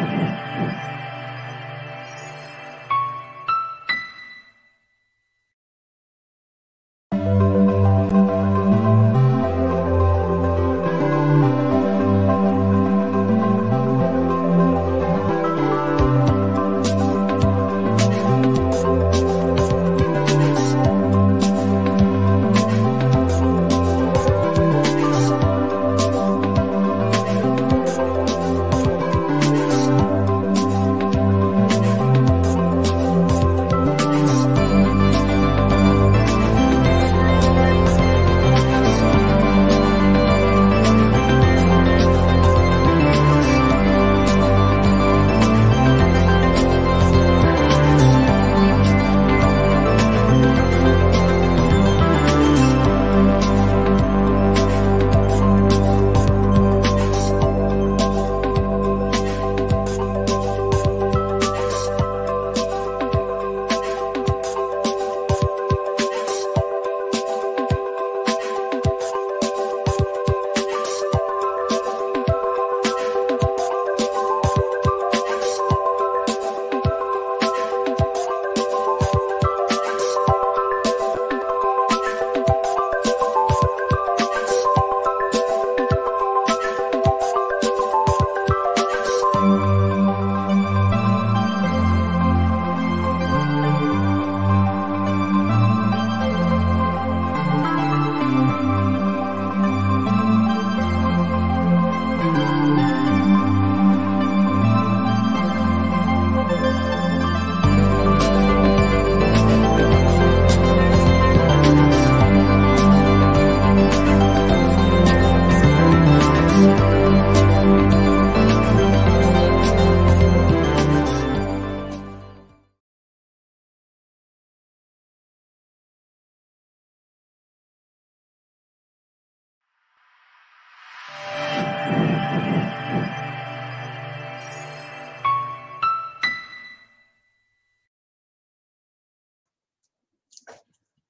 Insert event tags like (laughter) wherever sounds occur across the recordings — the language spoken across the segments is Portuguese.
何? (laughs)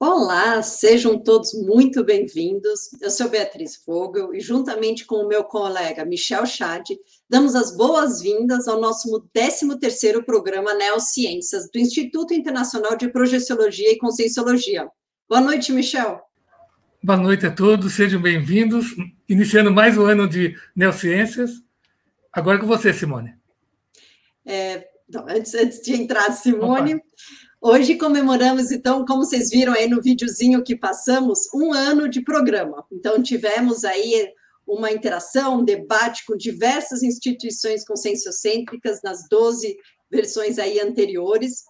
Olá, sejam todos muito bem-vindos. Eu sou Beatriz Vogel e, juntamente com o meu colega Michel Chad, damos as boas-vindas ao nosso 13º programa Neociências do Instituto Internacional de Projeciologia e Conscienciologia. Boa noite, Michel. Boa noite a todos, sejam bem-vindos. Iniciando mais um ano de Neociências. Agora com você, Simone. É, então, antes, antes de entrar, Simone... Opa. Hoje comemoramos, então, como vocês viram aí no videozinho que passamos, um ano de programa. Então, tivemos aí uma interação, um debate com diversas instituições conscienciocêntricas nas 12 versões aí anteriores.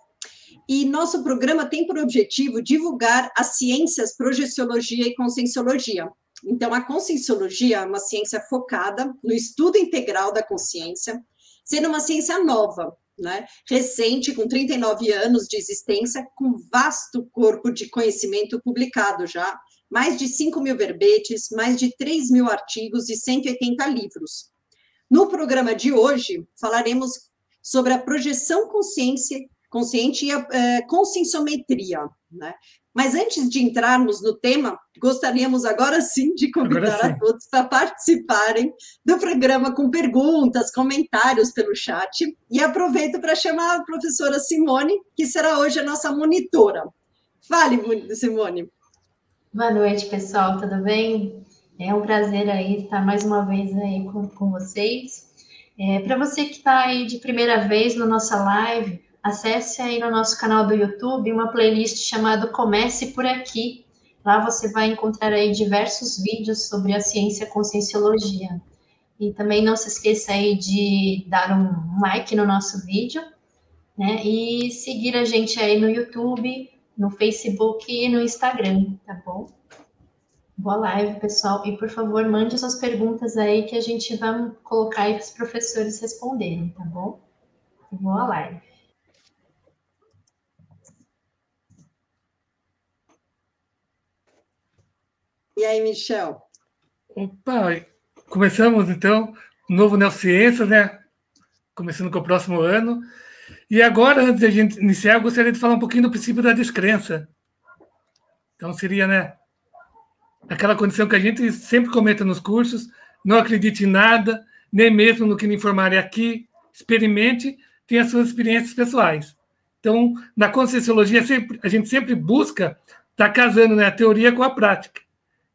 E nosso programa tem por objetivo divulgar as ciências projeciologia e conscienciologia. Então, a conscienciologia é uma ciência focada no estudo integral da consciência, sendo uma ciência nova, né, recente, com 39 anos de existência, com vasto corpo de conhecimento publicado já, mais de 5 mil verbetes, mais de 3 mil artigos e 180 livros. No programa de hoje, falaremos sobre a projeção consciência, consciente e a é, conscienciometria, né? Mas antes de entrarmos no tema, gostaríamos agora sim de convidar sim. a todos para participarem do programa com perguntas, comentários pelo chat. E aproveito para chamar a professora Simone, que será hoje a nossa monitora. Fale, Simone. Boa noite, pessoal, tudo bem? É um prazer aí estar mais uma vez aí com, com vocês. É, para você que está aí de primeira vez na nossa live, acesse aí no nosso canal do YouTube uma playlist chamada Comece por Aqui. Lá você vai encontrar aí diversos vídeos sobre a ciência conscienciologia. E também não se esqueça aí de dar um like no nosso vídeo, né? E seguir a gente aí no YouTube, no Facebook e no Instagram, tá bom? Boa live, pessoal. E por favor, mande suas perguntas aí que a gente vai colocar aí para os professores responderem, tá bom? Boa live. E aí, Michel? Opa, começamos então o novo Neociências, né? Começando com o próximo ano. E agora, antes de a gente iniciar, eu gostaria de falar um pouquinho do princípio da descrença. Então, seria, né? Aquela condição que a gente sempre comenta nos cursos: não acredite em nada, nem mesmo no que lhe informarem aqui, experimente, tenha suas experiências pessoais. Então, na Conscienciologia, sempre, a gente sempre busca estar tá casando né, a teoria com a prática.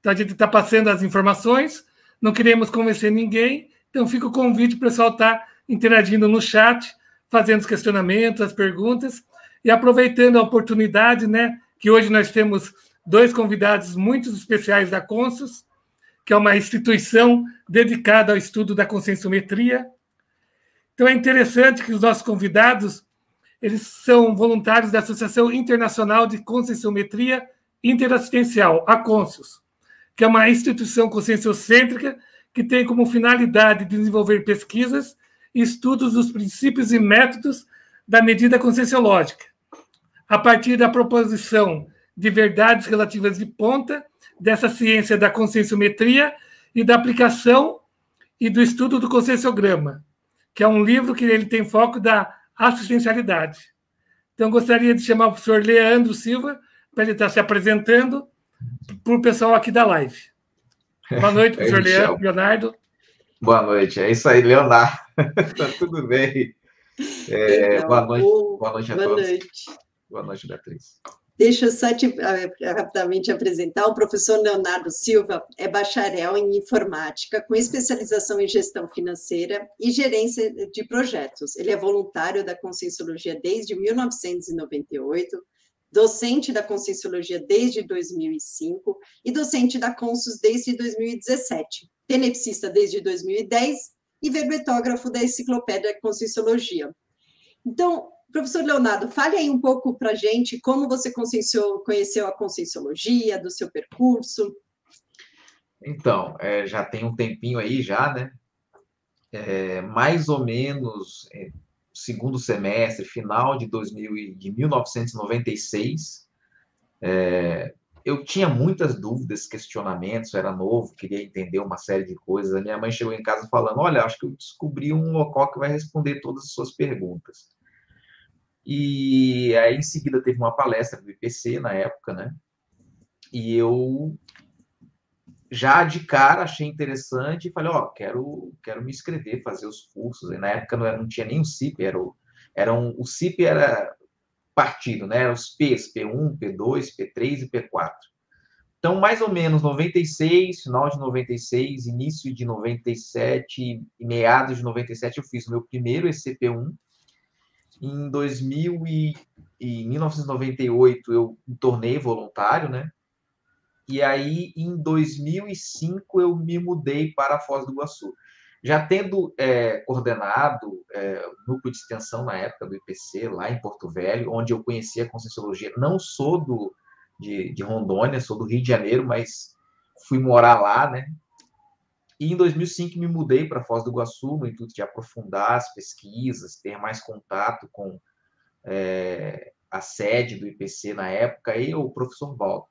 Então, a gente está passando as informações, não queremos convencer ninguém, então fica o convite para o pessoal estar tá interagindo no chat, fazendo os questionamentos, as perguntas, e aproveitando a oportunidade, né, que hoje nós temos dois convidados muito especiais da Consus, que é uma instituição dedicada ao estudo da conscienciometria. Então é interessante que os nossos convidados eles são voluntários da Associação Internacional de Conscienciometria Interassistencial, a CONSCIUS, que é uma instituição conscienciocêntrica que tem como finalidade desenvolver pesquisas e estudos dos princípios e métodos da medida conscienciológica, a partir da proposição de verdades relativas de ponta dessa ciência da conscienciometria e da aplicação e do estudo do conscienciograma, que é um livro que ele tem foco da assistencialidade. Então, gostaria de chamar o professor Leandro Silva para ele estar se apresentando para o pessoal aqui da live. Boa (laughs) noite, professor Leandro, Leonardo. Boa noite, é isso aí, Leonardo. (laughs) tá tudo bem. É, então, boa noite, boa noite a boa todos. Noite. Boa noite, Beatriz. Deixa eu só te, uh, rapidamente apresentar. O professor Leonardo Silva é bacharel em informática, com especialização em gestão financeira e gerência de projetos. Ele é voluntário da Conscienciologia desde 1998, docente da Conscienciologia desde 2005 e docente da Consus desde 2017, tenepsista desde 2010 e verbetógrafo da Enciclopédia Conscienciologia. Então, Professor Leonardo, fale aí um pouco para a gente como você conheceu a Conscienciologia, do seu percurso. Então, é, já tem um tempinho aí já, né? É, mais ou menos é, segundo semestre, final de, 2000, de 1996, é, eu tinha muitas dúvidas, questionamentos, era novo, queria entender uma série de coisas. A minha mãe chegou em casa falando: Olha, acho que eu descobri um local que vai responder todas as suas perguntas. E aí, em seguida, teve uma palestra do IPC na época, né? E eu já de cara achei interessante e falei, ó, oh, quero, quero me inscrever, fazer os cursos. E na época não, era, não tinha nem o CIP, era o, era um, o CIP era partido, né? Os P's, P1, P2, P3 e P4. Então, mais ou menos 96, final de 96, início de 97 e meados de 97, eu fiz o meu primeiro ECP1 em 2000 e, em 1998 eu me tornei voluntário, né? E aí em 2005 eu me mudei para a Foz do Iguaçu. Já tendo é, coordenado é, o núcleo de extensão na época do IPC, lá em Porto Velho, onde eu conhecia a Conscienciologia, não sou do, de, de Rondônia, sou do Rio de Janeiro, mas fui morar lá, né? E em 2005 me mudei para Foz do Iguaçu, no intuito de aprofundar as pesquisas, ter mais contato com é, a sede do IPC na época, e o professor Valdo.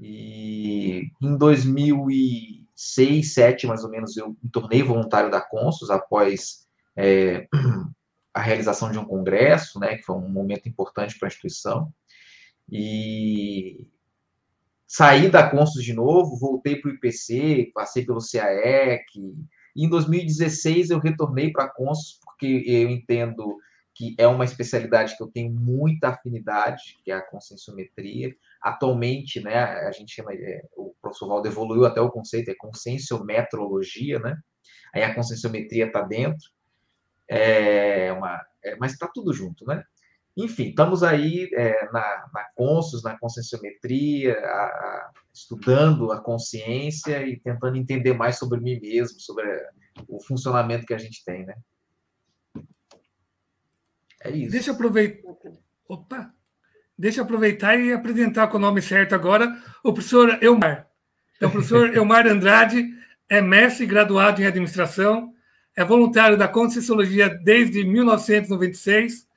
E em 2006, 2007, mais ou menos, eu me tornei voluntário da Consus após é, (clears throat) a realização de um congresso, né, que foi um momento importante para a instituição. E saí da Consus de novo, voltei para o IPC, passei pelo CAEC, e em 2016 eu retornei para a Consus, porque eu entendo que é uma especialidade que eu tenho muita afinidade, que é a conscienciometria. Atualmente, né, a gente chama, é, o professor Valdo evoluiu até o conceito, é conscienciometrologia, né? Aí a conscienciometria está dentro, é uma, é, mas está tudo junto, né? Enfim, estamos aí é, na, na Consus, na conscienciometria, a, a, estudando a consciência e tentando entender mais sobre mim mesmo, sobre o funcionamento que a gente tem, né? É isso. Deixa eu aproveitar. Opa! Deixa eu aproveitar e apresentar com o nome certo agora o professor Elmar. Então, o professor (laughs) Elmar Andrade é mestre graduado em administração, é voluntário da Conscienciologia desde 1996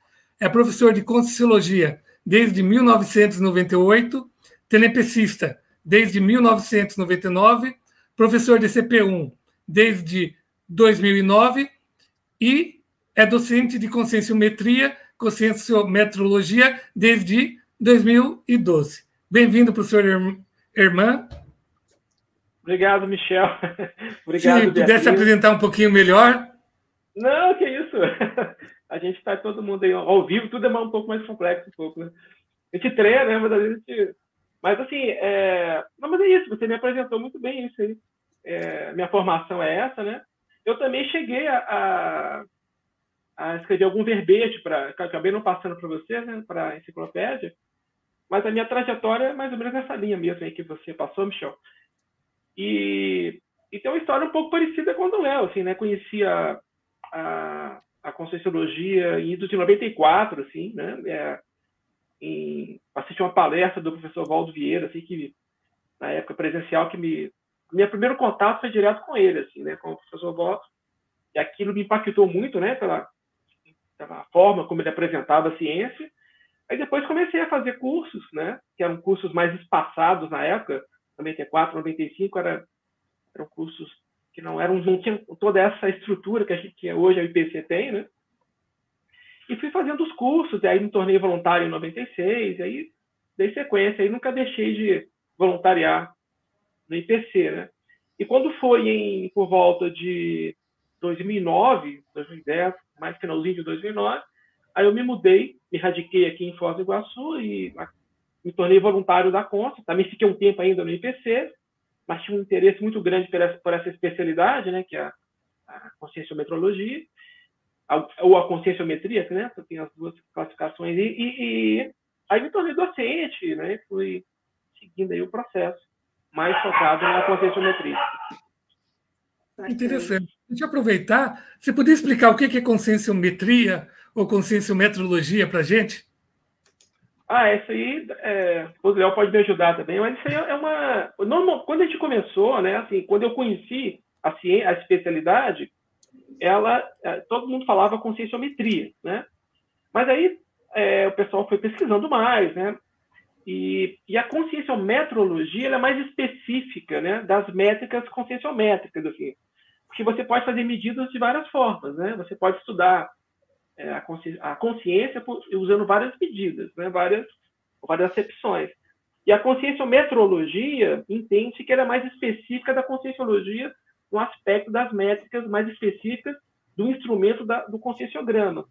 é professor de Conscienciologia desde 1998, telepecista desde 1999, professor de CP1 desde 2009 e é docente de conscienciometria, conscienciometrologia desde 2012. Bem-vindo, professor Irmã. Obrigado, Michel. (laughs) Obrigado, Se pudesse apresentar um pouquinho melhor. Não, que isso. (laughs) A gente está todo mundo aí ao vivo, tudo é um pouco mais complexo, um pouco. Né? A gente treina, né? Mas a gente. Mas assim, é... não, mas é isso. Você me apresentou muito bem isso aí. É... Minha formação é essa, né? Eu também cheguei a, a, a escrever algum verbete para, acabei não passando para você, né? Para enciclopédia. Mas a minha trajetória é mais ou menos nessa linha mesmo aí que você passou, Michel. E, e tem uma história um pouco parecida com do Léo, assim, né? Conheci a, a, Conscienciologia em 94, assim, né? É, em, assisti uma palestra do professor Valdo Vieira, assim, que na época presencial, que me... Meu primeiro contato foi direto com ele, assim, né? Com o professor Valdo. E aquilo me impactou muito, né? Pela, pela forma como ele apresentava a ciência Aí depois comecei a fazer cursos, né? Que eram cursos mais espaçados na época, 94, 95, era, eram cursos que não eram não tinham toda essa estrutura que a gente que hoje a IPC tem, né? E fui fazendo os cursos, e aí me tornei voluntário em 96, e aí dei sequência, aí nunca deixei de voluntariar no IPC, né? E quando foi em por volta de 2009, 2010, mais finalzinho de 2009, Aí eu me mudei, me radiquei aqui em Foz do Iguaçu e me tornei voluntário da Consta. Também fiquei um tempo ainda no IPC, mas tinha um interesse muito grande por essa, por essa especialidade, né, que é a, a conscienciometrologia, ou a conscienciometria, né, tem as duas classificações. E, e, e, aí me tornei docente, né, fui seguindo aí o processo, mais focado na conscienciometria. Interessante. Deixa eu aproveitar. Você poderia explicar o que é conscienciometria? ou conscienciometrologia para a gente? Ah, isso aí, é, o Léo pode me ajudar também, mas isso aí é uma. Normal, quando a gente começou, né, assim, quando eu conheci a, ciência, a especialidade, ela, é, todo mundo falava conscienciometria, né? Mas aí é, o pessoal foi pesquisando mais, né? E, e a conscienciometrologia é mais específica, né, das métricas conscienciométricas, assim, porque você pode fazer medidas de várias formas, né? Você pode estudar é, a, consciência, a consciência usando várias medidas, né, várias, várias acepções. E a conscienciometrologia entende que ela é mais específica da conscienciologia no aspecto das métricas mais específicas do instrumento da, do conscienciograma.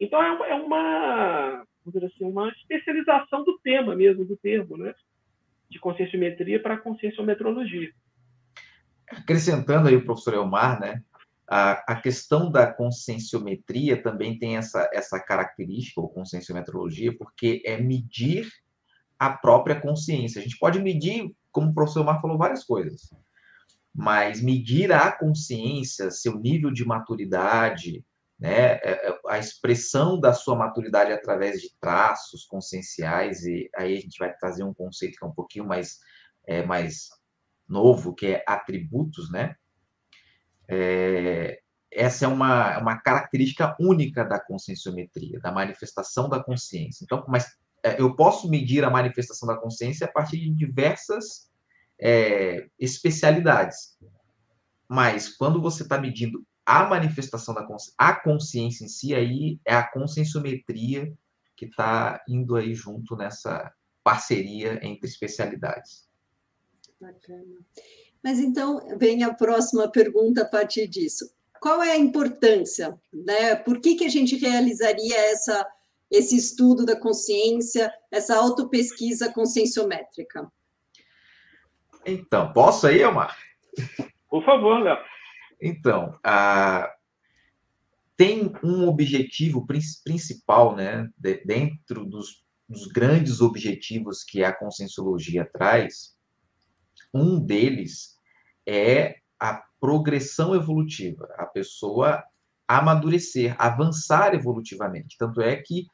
Então, é, é uma, assim, uma especialização do tema mesmo, do termo, né? de conscienciometria para conscienciometrologia. Acrescentando aí o professor Elmar, né? A, a questão da conscienciometria também tem essa, essa característica, ou conscienciometrologia, porque é medir a própria consciência. A gente pode medir, como o professor Mar falou, várias coisas, mas medir a consciência, seu nível de maturidade, né, é, é, a expressão da sua maturidade através de traços conscienciais, e aí a gente vai trazer um conceito que é um pouquinho mais, é, mais novo, que é atributos, né? É, essa é uma, uma característica única da conscienciometria, da manifestação da consciência. Então, mas é, eu posso medir a manifestação da consciência a partir de diversas é, especialidades. Mas quando você está medindo a manifestação da consciência, a consciência em si, aí é a conscienciometria que está indo aí junto nessa parceria entre especialidades. Bacana. Mas então vem a próxima pergunta a partir disso. Qual é a importância? Né? Por que, que a gente realizaria essa, esse estudo da consciência, essa autopesquisa conscienciométrica? Então, posso aí, Omar? Por favor, Léo. Então, a... tem um objetivo principal, né, dentro dos, dos grandes objetivos que a conscienciologia traz. Um deles é a progressão evolutiva, a pessoa amadurecer, avançar evolutivamente. Tanto é que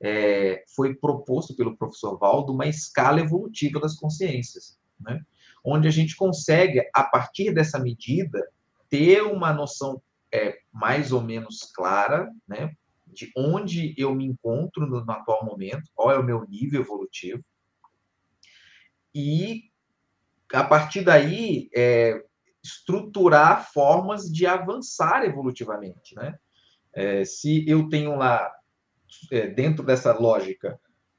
é, foi proposto pelo professor Valdo uma escala evolutiva das consciências, né? onde a gente consegue, a partir dessa medida, ter uma noção é, mais ou menos clara né, de onde eu me encontro no, no atual momento, qual é o meu nível evolutivo, e a partir daí, é, estruturar formas de avançar evolutivamente, né? É, se eu tenho lá, é, dentro dessa lógica,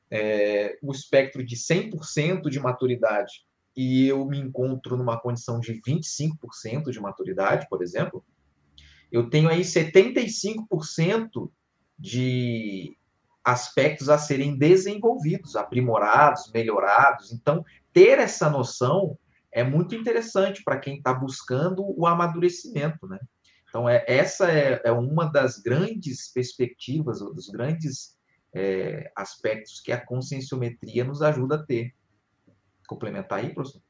é, o espectro de 100% de maturidade e eu me encontro numa condição de 25% de maturidade, por exemplo, eu tenho aí 75% de aspectos a serem desenvolvidos, aprimorados, melhorados. Então, ter essa noção é muito interessante para quem está buscando o amadurecimento, né? Então, é, essa é, é uma das grandes perspectivas, dos grandes é, aspectos que a conscienciometria nos ajuda a ter. Complementar aí, professor?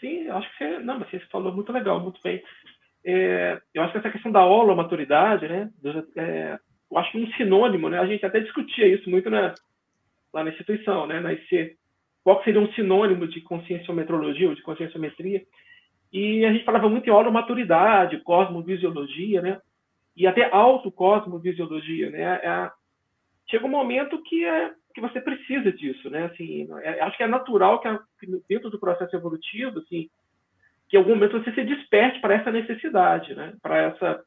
Sim, acho que você, não, você falou muito legal, muito bem. É, eu acho que essa questão da aula, maturidade, né? É, eu acho que um sinônimo, né? A gente até discutia isso muito na, lá na instituição, né? Na IC. Qual seria um sinônimo de conscienciometrologia ou de conscienciometria? E a gente falava muito em holomaturidade, cosmovisiologia, né? E até autocosmovisiologia, né? É, chega um momento que é que você precisa disso, né? Assim, é, acho que é natural que, que, dentro do processo evolutivo, assim, que em algum momento você se desperte para essa necessidade, né? Para essa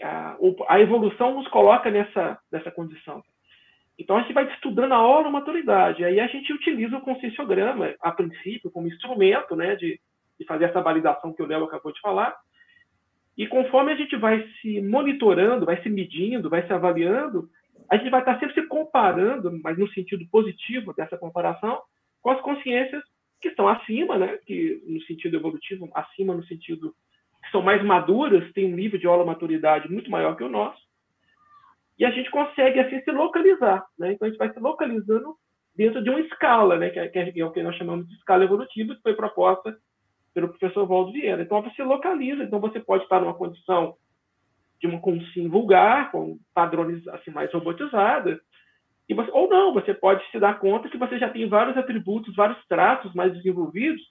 a, a, evolução nos coloca nessa nessa condição. Então a gente vai estudando a hora maturidade, aí a gente utiliza o conscienciograma a princípio como instrumento, né? De, de fazer essa validação que o Léo acabou de falar. E conforme a gente vai se monitorando, vai se medindo, vai se avaliando, a gente vai estar sempre se comparando, mas no sentido positivo dessa comparação, com as consciências que estão acima, né? que no sentido evolutivo, acima no sentido que são mais maduras, têm um nível de maturidade muito maior que o nosso, e a gente consegue assim se localizar, né? Então a gente vai se localizando dentro de uma escala, né? Que é, que é o que nós chamamos de escala evolutiva, que foi proposta pelo professor Waldo Vieira. Então você localiza, então você pode estar numa condição de uma consciência vulgar, com padrões assim, mais robotizadas, e você, ou não, você pode se dar conta que você já tem vários atributos, vários traços mais desenvolvidos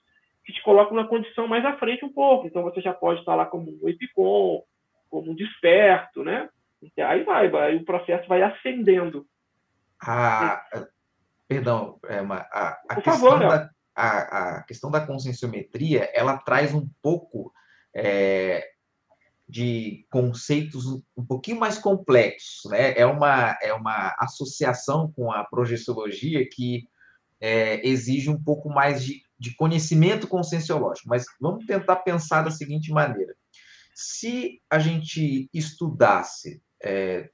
que te colocam na condição mais à frente um pouco. Então você já pode estar lá como um epicom, como um desperto, né? Aí vai, vai o processo vai ascendendo. Ah, perdão, é, a, a, questão favor, da, a, a, questão da conscienciometria, ela traz um pouco é, de conceitos um pouquinho mais complexos, né? É uma, é uma associação com a projeciologia que é, exige um pouco mais de, de conhecimento conscienciológico, mas vamos tentar pensar da seguinte maneira. Se a gente estudasse é,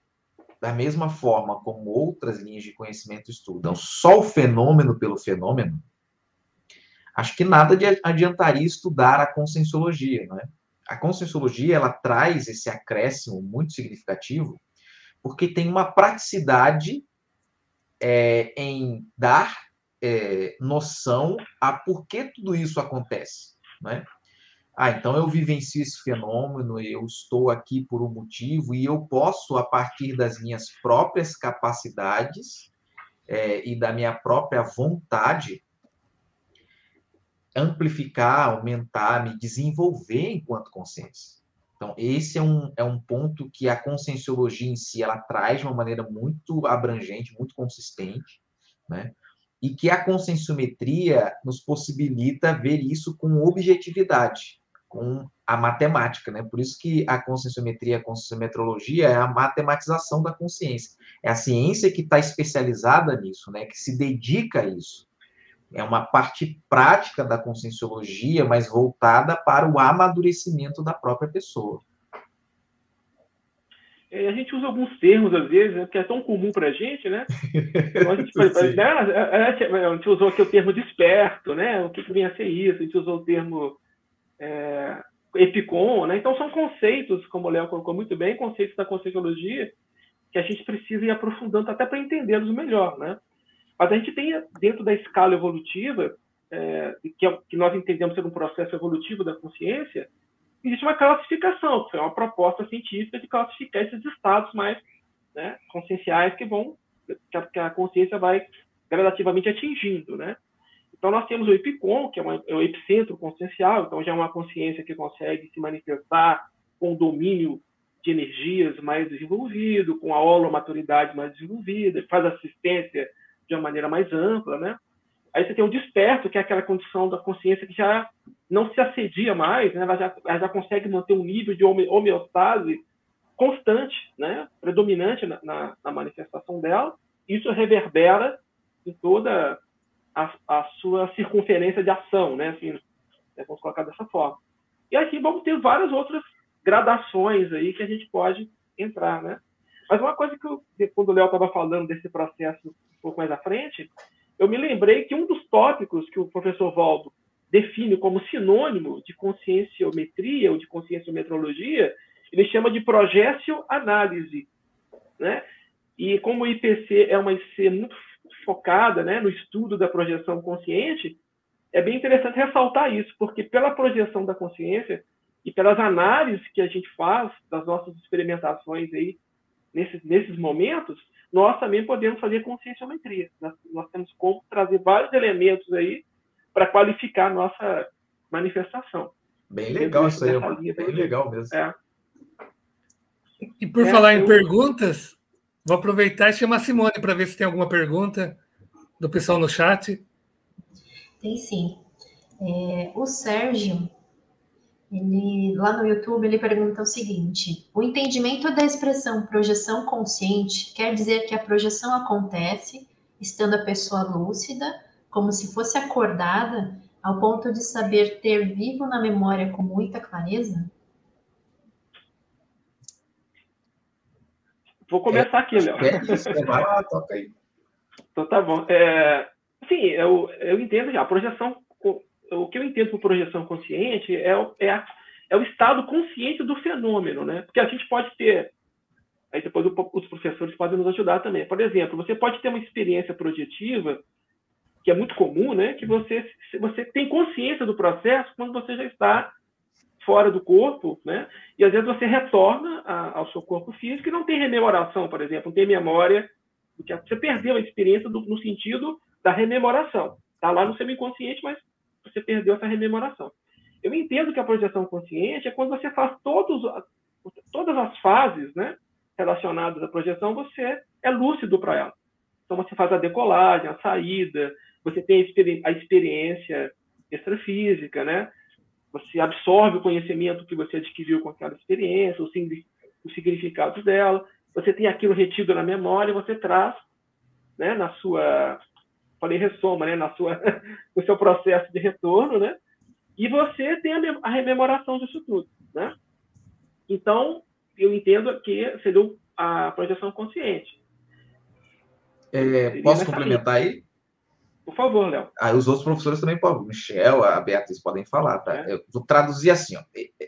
da mesma forma como outras linhas de conhecimento estudam, só o fenômeno pelo fenômeno, acho que nada adiantaria estudar a conscienciologia, não é? a conscienciologia ela traz esse acréscimo muito significativo, porque tem uma praticidade é, em dar é, noção a por que tudo isso acontece, né? Ah, então eu vivencio esse fenômeno, eu estou aqui por um motivo e eu posso, a partir das minhas próprias capacidades é, e da minha própria vontade, amplificar, aumentar, me desenvolver enquanto consciência. Então, esse é um, é um ponto que a conscienciologia em si ela traz de uma maneira muito abrangente, muito consistente, né? E que a conscienciometria nos possibilita ver isso com objetividade, com a matemática, né? Por isso que a conscienciometria, a conscienciometrologia é a matematização da consciência. É a ciência que está especializada nisso, né? Que se dedica a isso é uma parte prática da conscienciologia, mas voltada para o amadurecimento da própria pessoa. É, a gente usa alguns termos, às vezes, né, que é tão comum para a gente, né? (laughs) Então, a, gente, né? a, gente, usou aqui o termo desperto, né? O que, que vem a ser isso? A gente usou o termo é, né? Então, são conceitos, como o Léo colocou muito bem, conceitos da conscienciologia que a gente precisa ir aprofundando até para entendê-los melhor, né? Mas a gente tem, dentro da escala evolutiva, é, que, é, que nós entendemos ser um processo evolutivo da consciência, existe uma classificação, que é uma proposta científica de classificar esses estados mais né, conscienciais que vão que a, que a, consciência vai gradativamente atingindo, né? Então nós temos o epicom, que é, uma, é o epicentro consciencial, então já é uma consciência que consegue se manifestar com domínio de energias mais desenvolvido, com a holomaturidade mais desenvolvida, faz assistência de uma maneira mais ampla, né? Aí você tem o desperto, que é aquela condição da consciência que já não se assedia mais, né? ela, já, ela já consegue manter um nível de homeostase constante, né? predominante na, na, na manifestação dela. Isso reverbera em toda a, a, sua circunferência de ação, né? Assim, né? vamos colocar dessa forma. E aqui vamos ter várias outras gradações aí que a gente pode entrar, né? Mas uma coisa que eu, quando o Léo estava falando desse processo um pouco mais à frente, eu me lembrei que um dos tópicos que o professor Valdo define como sinônimo de conscienciometria ou de conscienciometrologia, ele chama de análise, né? E como o IPC é uma IC muito focada né, no estudo da projeção consciente, é bem interessante ressaltar isso, porque pela projeção da consciência e pelas análises que a gente faz das nossas experimentações aí nesses, nesses momentos, nós também podemos fazer conscienciometria. Nós, nós temos como trazer vários elementos aí para qualificar a nossa manifestação. Bem legal isso aí, bem legal mesmo. É. E por é, falar em eu... perguntas, vou aproveitar e chamar a Simone para ver se tem alguma pergunta do pessoal no chat. Tem sim. É, o Sérgio, ele, lá no YouTube, ele pergunta o seguinte: o entendimento da expressão projeção consciente quer dizer que a projeção acontece estando a pessoa lúcida, como se fosse acordada, ao ponto de saber ter vivo na memória com muita clareza? Vou começar é, aqui, Léo. É isso, vai lá, toca aí. Então tá bom. É, sim, eu, eu entendo já. A projeção, o que eu entendo por projeção consciente é, é, a, é o estado consciente do fenômeno, né? Porque a gente pode ter, aí depois os professores podem nos ajudar também. Por exemplo, você pode ter uma experiência projetiva que é muito comum, né? Que você você tem consciência do processo quando você já está fora do corpo, né? E às vezes você retorna a, ao seu corpo físico e não tem rememoração, por exemplo, não tem memória, porque você perdeu a experiência do, no sentido da rememoração. Está lá no semi-inconsciente, mas você perdeu essa rememoração. Eu entendo que a projeção consciente é quando você faz todos, todas as fases, né, relacionadas à projeção, você é lúcido para ela. Então você faz a decolagem, a saída, você tem a experiência extrafísica, né? Você absorve o conhecimento que você adquiriu com aquela experiência, os significados dela. Você tem aquilo retido na memória, você traz, né, na sua, falei ressoma, né, na sua, (laughs) no seu processo de retorno, né? E você tem a, a rememoração disso tudo, né? Então, eu entendo que seria a projeção consciente. É, posso complementar aí? Por favor, Léo. Ah, os outros professores também podem. Michel, a Beatriz podem falar, tá? É. Eu vou traduzir assim, ó.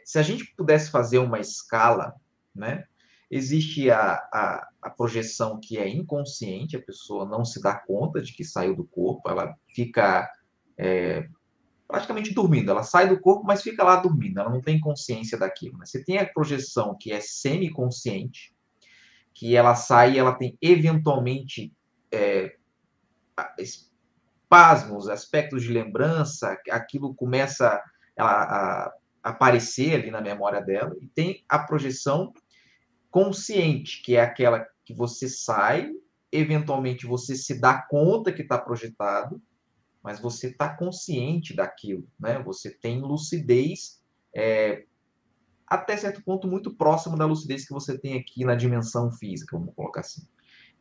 Se a gente pudesse fazer uma escala, né? Existe a, a, a, projeção que é inconsciente, a pessoa não se dá conta de que saiu do corpo, ela fica é, praticamente dormindo. Ela sai do corpo, mas fica lá dormindo, ela não tem consciência daquilo. Né? Você tem a projeção que é semiconsciente, que ela sai e ela tem eventualmente é, espasmos, aspectos de lembrança, aquilo começa a, a aparecer ali na memória dela, e tem a projeção consciente, que é aquela que você sai, eventualmente você se dá conta que está projetado, mas você está consciente daquilo, né? Você tem lucidez é, até certo ponto muito próximo da lucidez que você tem aqui na dimensão física, vamos colocar assim.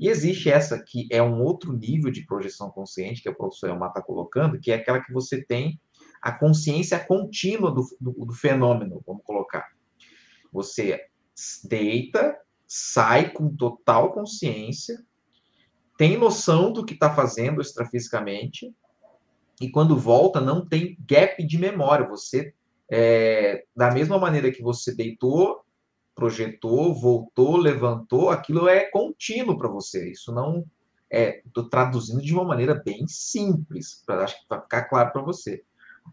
E existe essa que é um outro nível de projeção consciente, que o professor Elmar está colocando, que é aquela que você tem a consciência contínua do, do, do fenômeno, vamos colocar. Você deita, sai com total consciência, tem noção do que está fazendo extrafisicamente, e quando volta, não tem gap de memória. Você, é, da mesma maneira que você deitou, projetou, voltou, levantou, aquilo é contínuo para você. Isso não é. Estou traduzindo de uma maneira bem simples, para acho que ficar claro para você.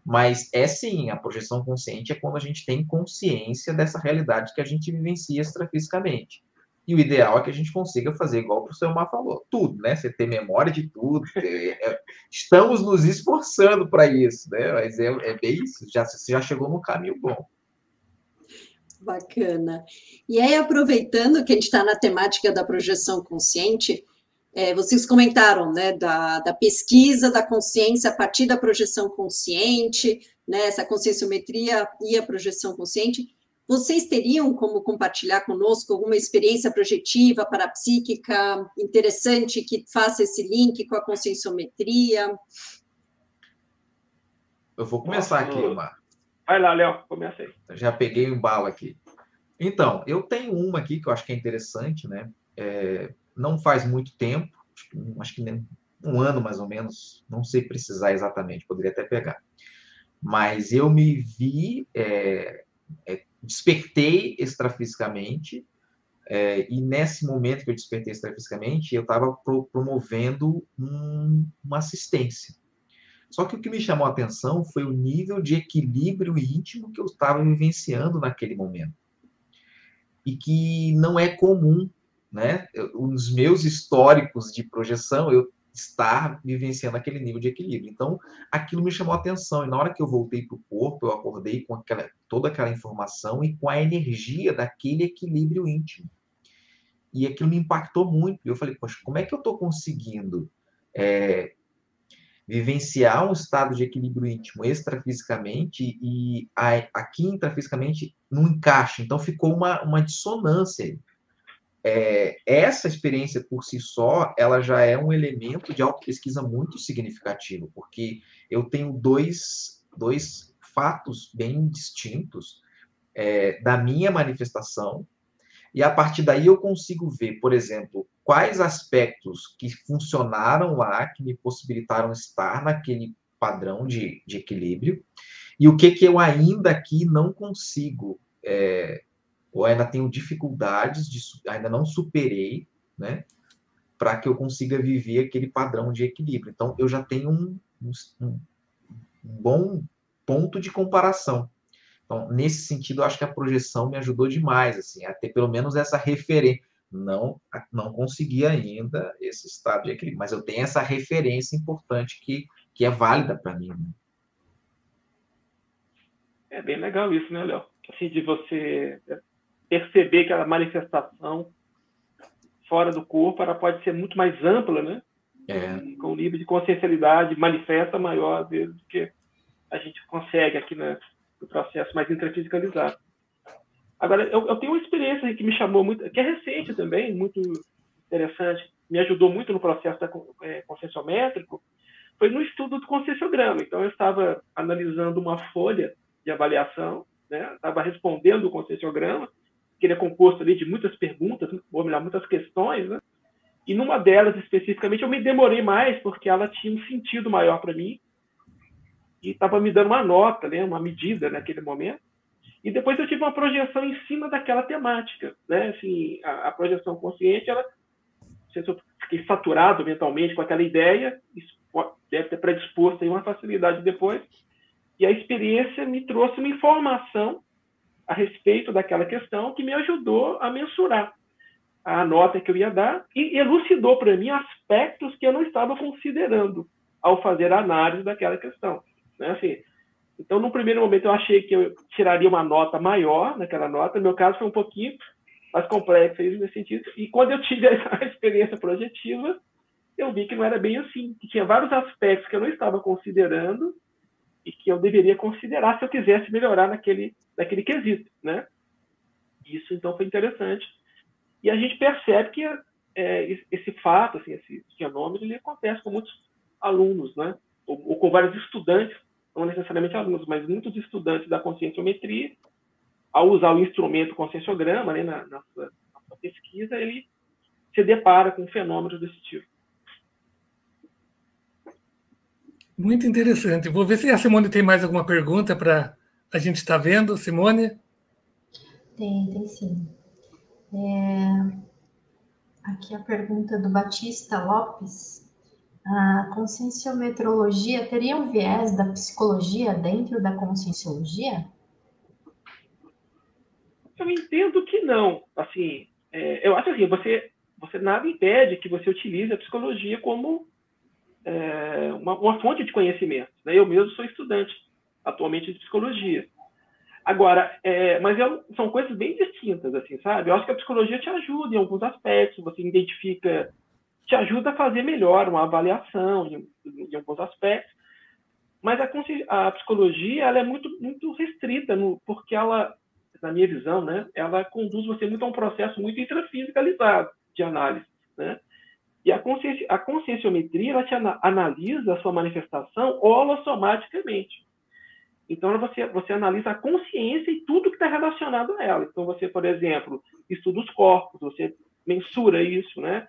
Mas é sim, a projeção consciente é quando a gente tem consciência dessa realidade que a gente vivencia extrafisicamente. E o ideal é que a gente consiga fazer igual o professor Mar falou, tudo, né? Você ter memória de tudo. É, estamos nos esforçando para isso, né? Mas é, é bem isso, já, você já chegou no caminho bom. Bacana. E aí, aproveitando que a gente está na temática da projeção consciente, é, vocês comentaram né, da, da, pesquisa da consciência a partir da projeção consciente, né, essa conscienciometria e a projeção consciente. Vocês teriam como compartilhar conosco alguma experiência projetiva parapsíquica interessante que faça esse link com a conscienciometria? Eu vou começar aqui, Mar. Vai lá, Léo, começa aí. já peguei um bala aqui. Então, eu tenho uma aqui que eu acho que é interessante, né? É, não faz muito tempo, acho que nem um ano mais ou menos, não sei precisar exatamente, poderia até pegar. Mas eu me vi, é, é, despertei extrafisicamente, é, e nesse momento que eu despertei extrafisicamente, eu estava pro, promovendo um, uma assistência. Só que o que me chamou a atenção foi o nível de equilíbrio íntimo que eu estava vivenciando naquele momento. E que não é comum, né? Os meus históricos de projeção, eu estar vivenciando aquele nível de equilíbrio. Então, aquilo me chamou a atenção. E na hora que eu voltei para o corpo, eu acordei com aquela, toda aquela informação e com a energia daquele equilíbrio íntimo. E aquilo me impactou muito. E eu falei, poxa, como é que eu estou conseguindo é, vivenciar um estado de equilíbrio íntimo extrafisicamente e aqui intrafisicamente não encaixa? Então, ficou uma, uma dissonância é, essa experiência por si só, ela já é um elemento de autopesquisa muito significativo, porque eu tenho dois, dois fatos bem distintos é, da minha manifestação, e a partir daí eu consigo ver, por exemplo, quais aspectos que funcionaram lá, que me possibilitaram estar naquele padrão de, de equilíbrio, e o que, que eu ainda aqui não consigo é, ou ainda tenho dificuldades, de, ainda não superei, né? Para que eu consiga viver aquele padrão de equilíbrio. Então, eu já tenho um, um, um bom ponto de comparação. Então, nesse sentido, eu acho que a projeção me ajudou demais, assim, a ter pelo menos essa referência. Não, não consegui ainda esse estado de equilíbrio, mas eu tenho essa referência importante que, que é válida para mim. Né? É bem legal isso, né, Léo? Assim, de você perceber que a manifestação fora do corpo ela pode ser muito mais ampla, né? É. Com o nível de consciencialidade manifesta maior, às vezes, do que a gente consegue aqui né, no processo mais intrafisicalizado. Agora, eu, eu, tenho uma experiência que me chamou muito, que é recente também, muito interessante, me ajudou muito no processo da, é, foi no estudo do conscienciograma. Então, eu estava analisando uma folha de avaliação, né? estava respondendo o conscienciograma, que ele é composto ali de muitas perguntas, ou melhor, muitas questões, né? E numa delas especificamente eu me demorei mais porque ela tinha um sentido maior para mim e estava me dando uma nota, né, uma medida naquele momento. E depois eu tive uma projeção em cima daquela temática, né? Assim, a, a projeção consciente, ela se eu fiquei saturado mentalmente com aquela ideia, deve ter predisposto aí uma facilidade depois. E a experiência me trouxe uma informação a respeito daquela questão que me ajudou a mensurar a nota que eu ia dar e elucidou para mim aspectos que eu não estava considerando ao fazer a análise daquela questão. Né? Assim, então, no primeiro momento, eu achei que eu tiraria uma nota maior naquela nota. No meu caso, foi um pouquinho mais complexo nesse sentido. E quando eu tive (laughs) a experiência projetiva, eu vi que não era bem assim, que tinha vários aspectos que eu não estava considerando e que eu deveria considerar se eu quisesse melhorar naquele, naquele quesito, né? Isso, então, foi interessante. E a gente percebe que é, esse fato, assim, esse fenômeno, ele acontece com muitos alunos, né? Ou, ou, com vários estudantes, não necessariamente alunos, mas muitos estudantes da conscienciometria, ao usar o instrumento conscienciograma né, na, na, sua, na sua pesquisa, ele se depara com fenômenos desse tipo. Muito interessante. Vou ver se a Simone tem mais alguma pergunta para a gente estar tá vendo. Simone? Tem, tem sim. É... Aqui a pergunta do Batista Lopes. A conscienciometrologia teria um viés da psicologia dentro da conscienciologia? Eu entendo que não. Assim, é, eu acho assim, você, você nada impede que você utilize a psicologia como é, uma, uma, fonte de conhecimento. Né? Eu mesmo sou estudante atualmente de psicologia. Agora, é, mas é, são coisas bem distintas, assim, sabe? Eu acho que a psicologia te ajuda em alguns aspectos, você identifica, te ajuda a fazer melhor uma avaliação em, em alguns aspectos, mas a, a, psicologia ela é muito, muito restrita, no, porque ela, na minha visão, né, ela conduz você muito a um processo muito intrafisicalizado de análise, né? E a, consciência, a conscienciometria ela te analisa a sua manifestação holossomaticamente. Então, você, você analisa a consciência e tudo que está relacionado a ela. Então, você, por exemplo, estuda os corpos, você mensura isso, né?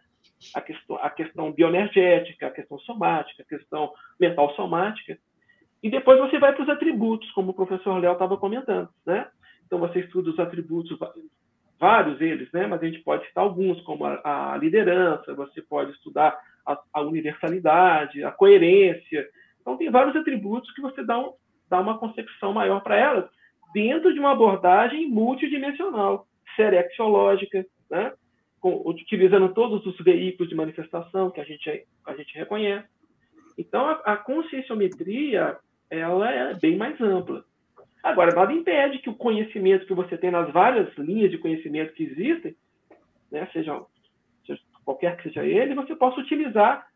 A questão, a questão bioenergética, a questão somática, a questão mental somática. E depois você vai para os atributos, como o professor Léo estava comentando, né? Então, você estuda os atributos, vários eles, né? Mas a gente pode citar alguns, como a, a liderança, você pode estudar a, a, universalidade, a coerência. Então, tem vários atributos que você dá, um, dá uma concepção maior para elas, dentro de uma abordagem multidimensional, serexiológica, né? Com, utilizando todos os veículos de manifestação que a gente, a gente reconhece. Então, a, a conscienciometria ela é bem mais ampla. Agora, nada impede que o conhecimento que você tem nas várias linhas de conhecimento que existem, né, seja, seja qualquer que seja ele, você possa utilizar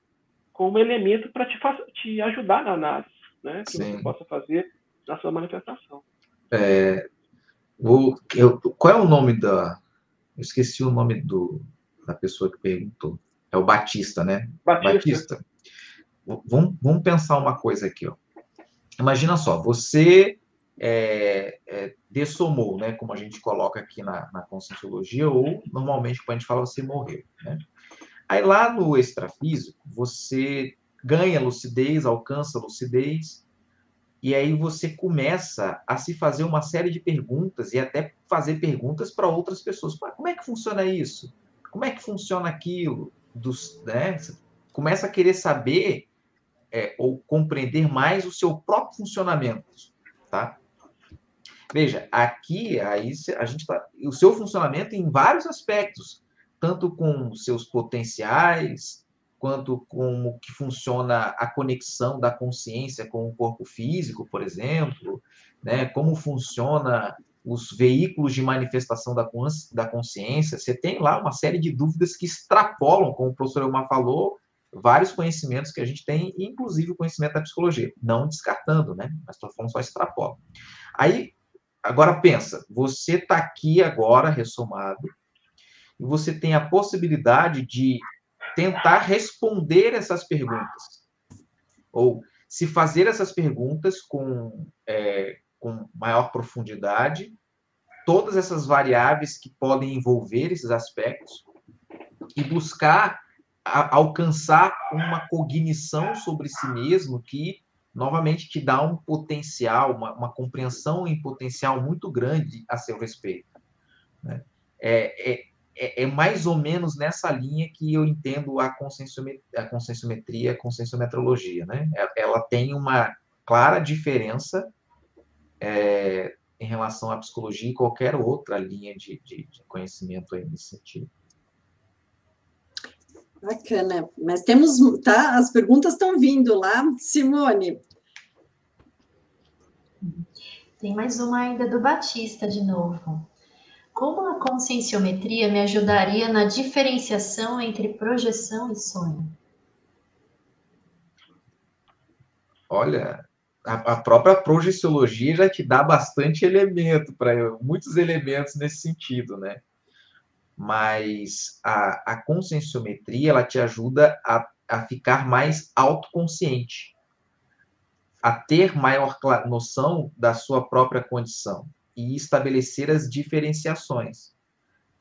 como elemento para te, te, ajudar na análise, né, que Sim. você possa fazer na sua manifestação. É, o, eu, qual é o nome da. Eu esqueci o nome do, da pessoa que perguntou. É o Batista, né? Batista. Batista. Vamos, vamos pensar uma coisa aqui, ó. Imagina só, você é, é, dessomou, né, como a gente coloca aqui na, na conscienciologia, ou normalmente quando a gente fala você morreu. Né? Aí lá no extrafísico, você ganha lucidez, alcança lucidez, e aí você começa a se fazer uma série de perguntas e até fazer perguntas para outras pessoas. Como é que funciona isso? Como é que funciona aquilo? Dos, né? Começa a querer saber é, ou compreender mais o seu próprio funcionamento, tá? Veja, aqui aí a gente tá, o seu funcionamento em vários aspectos, tanto com seus potenciais, quanto como que funciona a conexão da consciência com o corpo físico, por exemplo, né? Como funciona os veículos de manifestação da, da consciência. Você tem lá uma série de dúvidas que extrapolam, como o professor Elmar falou, vários conhecimentos que a gente tem, inclusive o conhecimento da psicologia, não descartando, né? Mas estou falando só extrapola. Aí Agora pensa, você está aqui agora ressomado e você tem a possibilidade de tentar responder essas perguntas ou se fazer essas perguntas com, é, com maior profundidade, todas essas variáveis que podem envolver esses aspectos e buscar a, alcançar uma cognição sobre si mesmo que novamente te dá um potencial, uma, uma compreensão em potencial muito grande a seu respeito. Né? É, é, é, é, mais ou menos nessa linha que eu entendo a conscienciometria, a conscienciometria, a conscienciometrologia. Né? É, ela tem uma clara diferença é, em relação à psicologia e qualquer outra linha de, de, de conhecimento aí nesse sentido. Bacana. Mas temos, tá? As perguntas estão vindo lá. Simone. Tem mais uma ainda do Batista, de novo. Como a conscienciometria me ajudaria na diferenciação entre projeção e sonho? Olha, a, própria projeciologia já te dá bastante elemento para muitos elementos nesse sentido, né? mas a, a conscienciometria ela te ajuda a, a ficar mais autoconsciente, a ter maior noção da sua própria condição e estabelecer as diferenciações,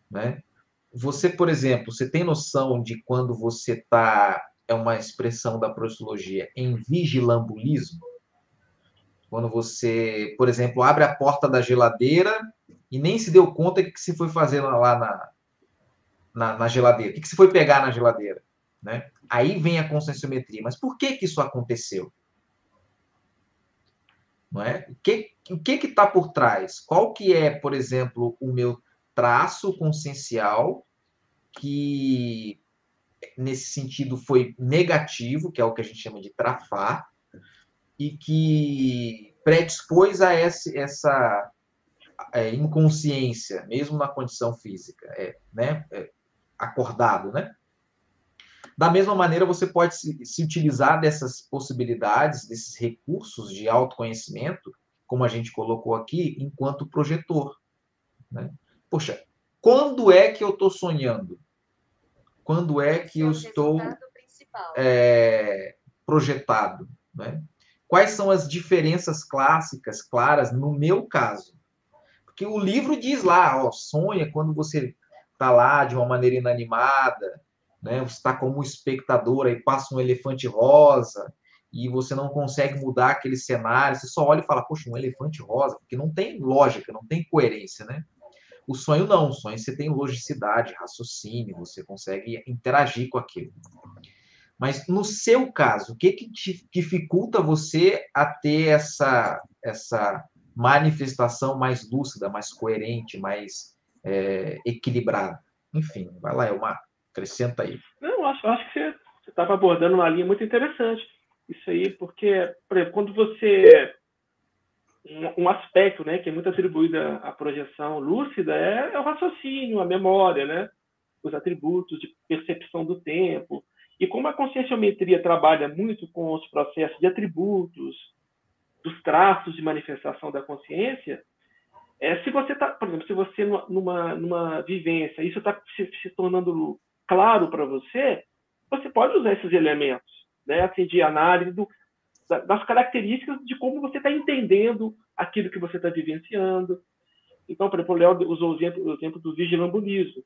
né? Você, por exemplo, você tem noção de quando você está, é uma expressão da prostologia, em vigilambulismo? Quando você, por exemplo, abre a porta da geladeira e nem se deu conta que você foi fazer lá na, na, na geladeira? O que, você foi pegar na geladeira? Né? Aí vem a conscienciometria. Mas por que, que isso aconteceu? Não é? O que o que está por trás? Qual que é, por exemplo, o meu traço consciencial que nesse sentido foi negativo, que é o que a gente chama de trafar, e que predispôs a essa, essa é, inconsciência, mesmo na condição física, é, né? É, acordado, né? Da mesma maneira, você pode se, se utilizar dessas possibilidades, desses recursos de autoconhecimento, como a gente colocou aqui, enquanto projetor. Né? Poxa, quando é que eu estou sonhando? Quando é que eu estou é, projetado? Né? quais são as diferenças clássicas, claras, no meu caso. Porque o livro diz lá, ó, sonha quando você está lá de uma maneira inanimada, né? Você está como espectador, aí passa um elefante rosa e você não consegue mudar aquele cenário, você só olha e fala, poxa, um elefante rosa, porque não tem lógica, não tem coerência, né? O sonho não, o sonho você tem logicidade, raciocínio, você consegue interagir com aquilo. Mas no seu caso, o que que dificulta você a ter essa essa manifestação mais lúcida, mais coerente, mais é, equilibrada? Enfim, vai lá, é uma acrescenta aí. Não, acho, acho que você estava abordando uma linha muito interessante. Isso aí, porque, por exemplo, quando você um, aspecto né, que é muito atribuído à projeção lúcida é, é, o raciocínio, a memória, né? os atributos de percepção do tempo. E como a conscienciometria trabalha muito com os processos de atributos, dos traços de manifestação da consciência, é, se você está, por exemplo, se você numa, numa vivência, isso está se, se, tornando claro para você, você pode usar esses elementos, né, assim, de análise do, das características de como você está entendendo aquilo que você está vivenciando. Então, por exemplo, o Léo usou o exemplo, o exemplo do vigilambulismo.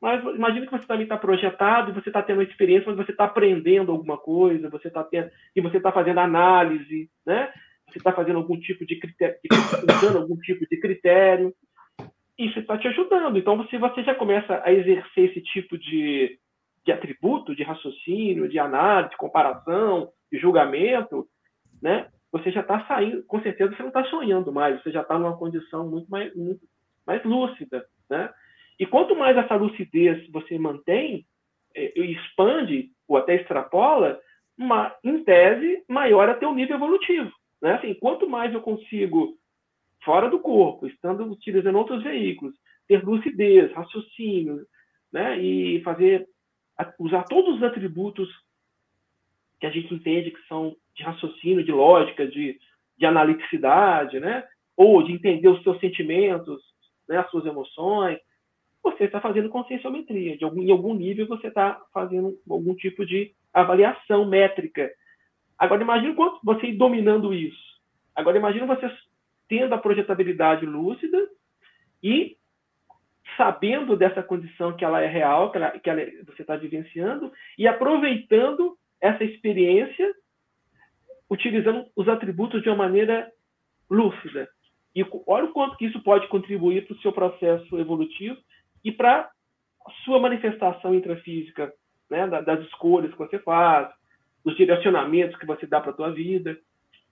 Mas imagina que você também está projetado, você está tendo uma experiência, mas você está aprendendo alguma coisa, você está tendo, e você está fazendo análise, né? Você está fazendo algum tipo de critério, usando algum tipo de critério. Isso está te ajudando. Então, se você já começa a exercer esse tipo de, de atributo, de raciocínio, de análise, de comparação, de julgamento, né? Você já está saindo, com certeza você não está sonhando mais, você já está numa condição muito mais, muito mais lúcida, né? E quanto mais essa lucidez você mantém, é, expande ou até extrapola, uma, em tese, maior é teu nível evolutivo. Né? Assim, quanto mais eu consigo, fora do corpo, estando utilizando outros veículos, ter lucidez, raciocínio, né? e fazer usar todos os atributos que a gente entende que são de raciocínio, de lógica, de, de analiticidade, né? ou de entender os seus sentimentos, né? as suas emoções, você está fazendo conscienciometria. De algum, em algum nível, você está fazendo algum tipo de avaliação métrica. Agora, imagine quanto você dominando isso. Agora, imagine você tendo a projetabilidade lúcida e sabendo dessa condição que ela é real, que, ela, que ela, você está vivenciando, e aproveitando essa experiência utilizando os atributos de uma maneira lúcida. E olha o quanto que isso pode contribuir para o seu processo evolutivo e para a sua manifestação intrafísica, né, das escolhas que você faz, dos direcionamentos que você dá para a tua vida.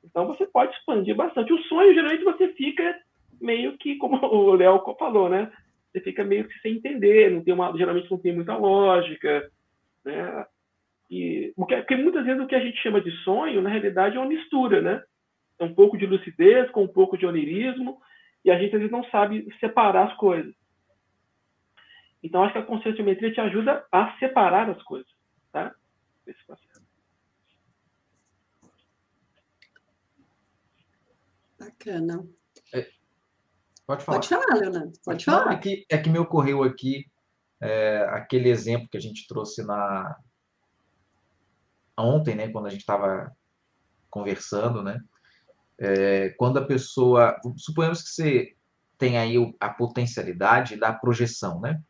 Então você pode expandir bastante. O sonho geralmente você fica meio que como (laughs) o Léo falou, né? Você fica meio que sem entender, não tem uma, geralmente não tem muita lógica, né? E, porque, muitas vezes o que a gente chama de sonho, na realidade, é uma mistura, né? É um pouco de lucidez com um pouco de onirismo, e a gente às vezes não sabe separar as coisas. Então, acho que a conscienciometria te ajuda a separar as coisas, tá? Bacana. É, pode falar. Pode falar, Leonardo. Pode falar. É que, é que me ocorreu aqui é, aquele exemplo que a gente trouxe na, ontem, né, quando a gente estava conversando, né, é, quando a pessoa, suponhamos que você tem aí a potencialidade da projeção, né?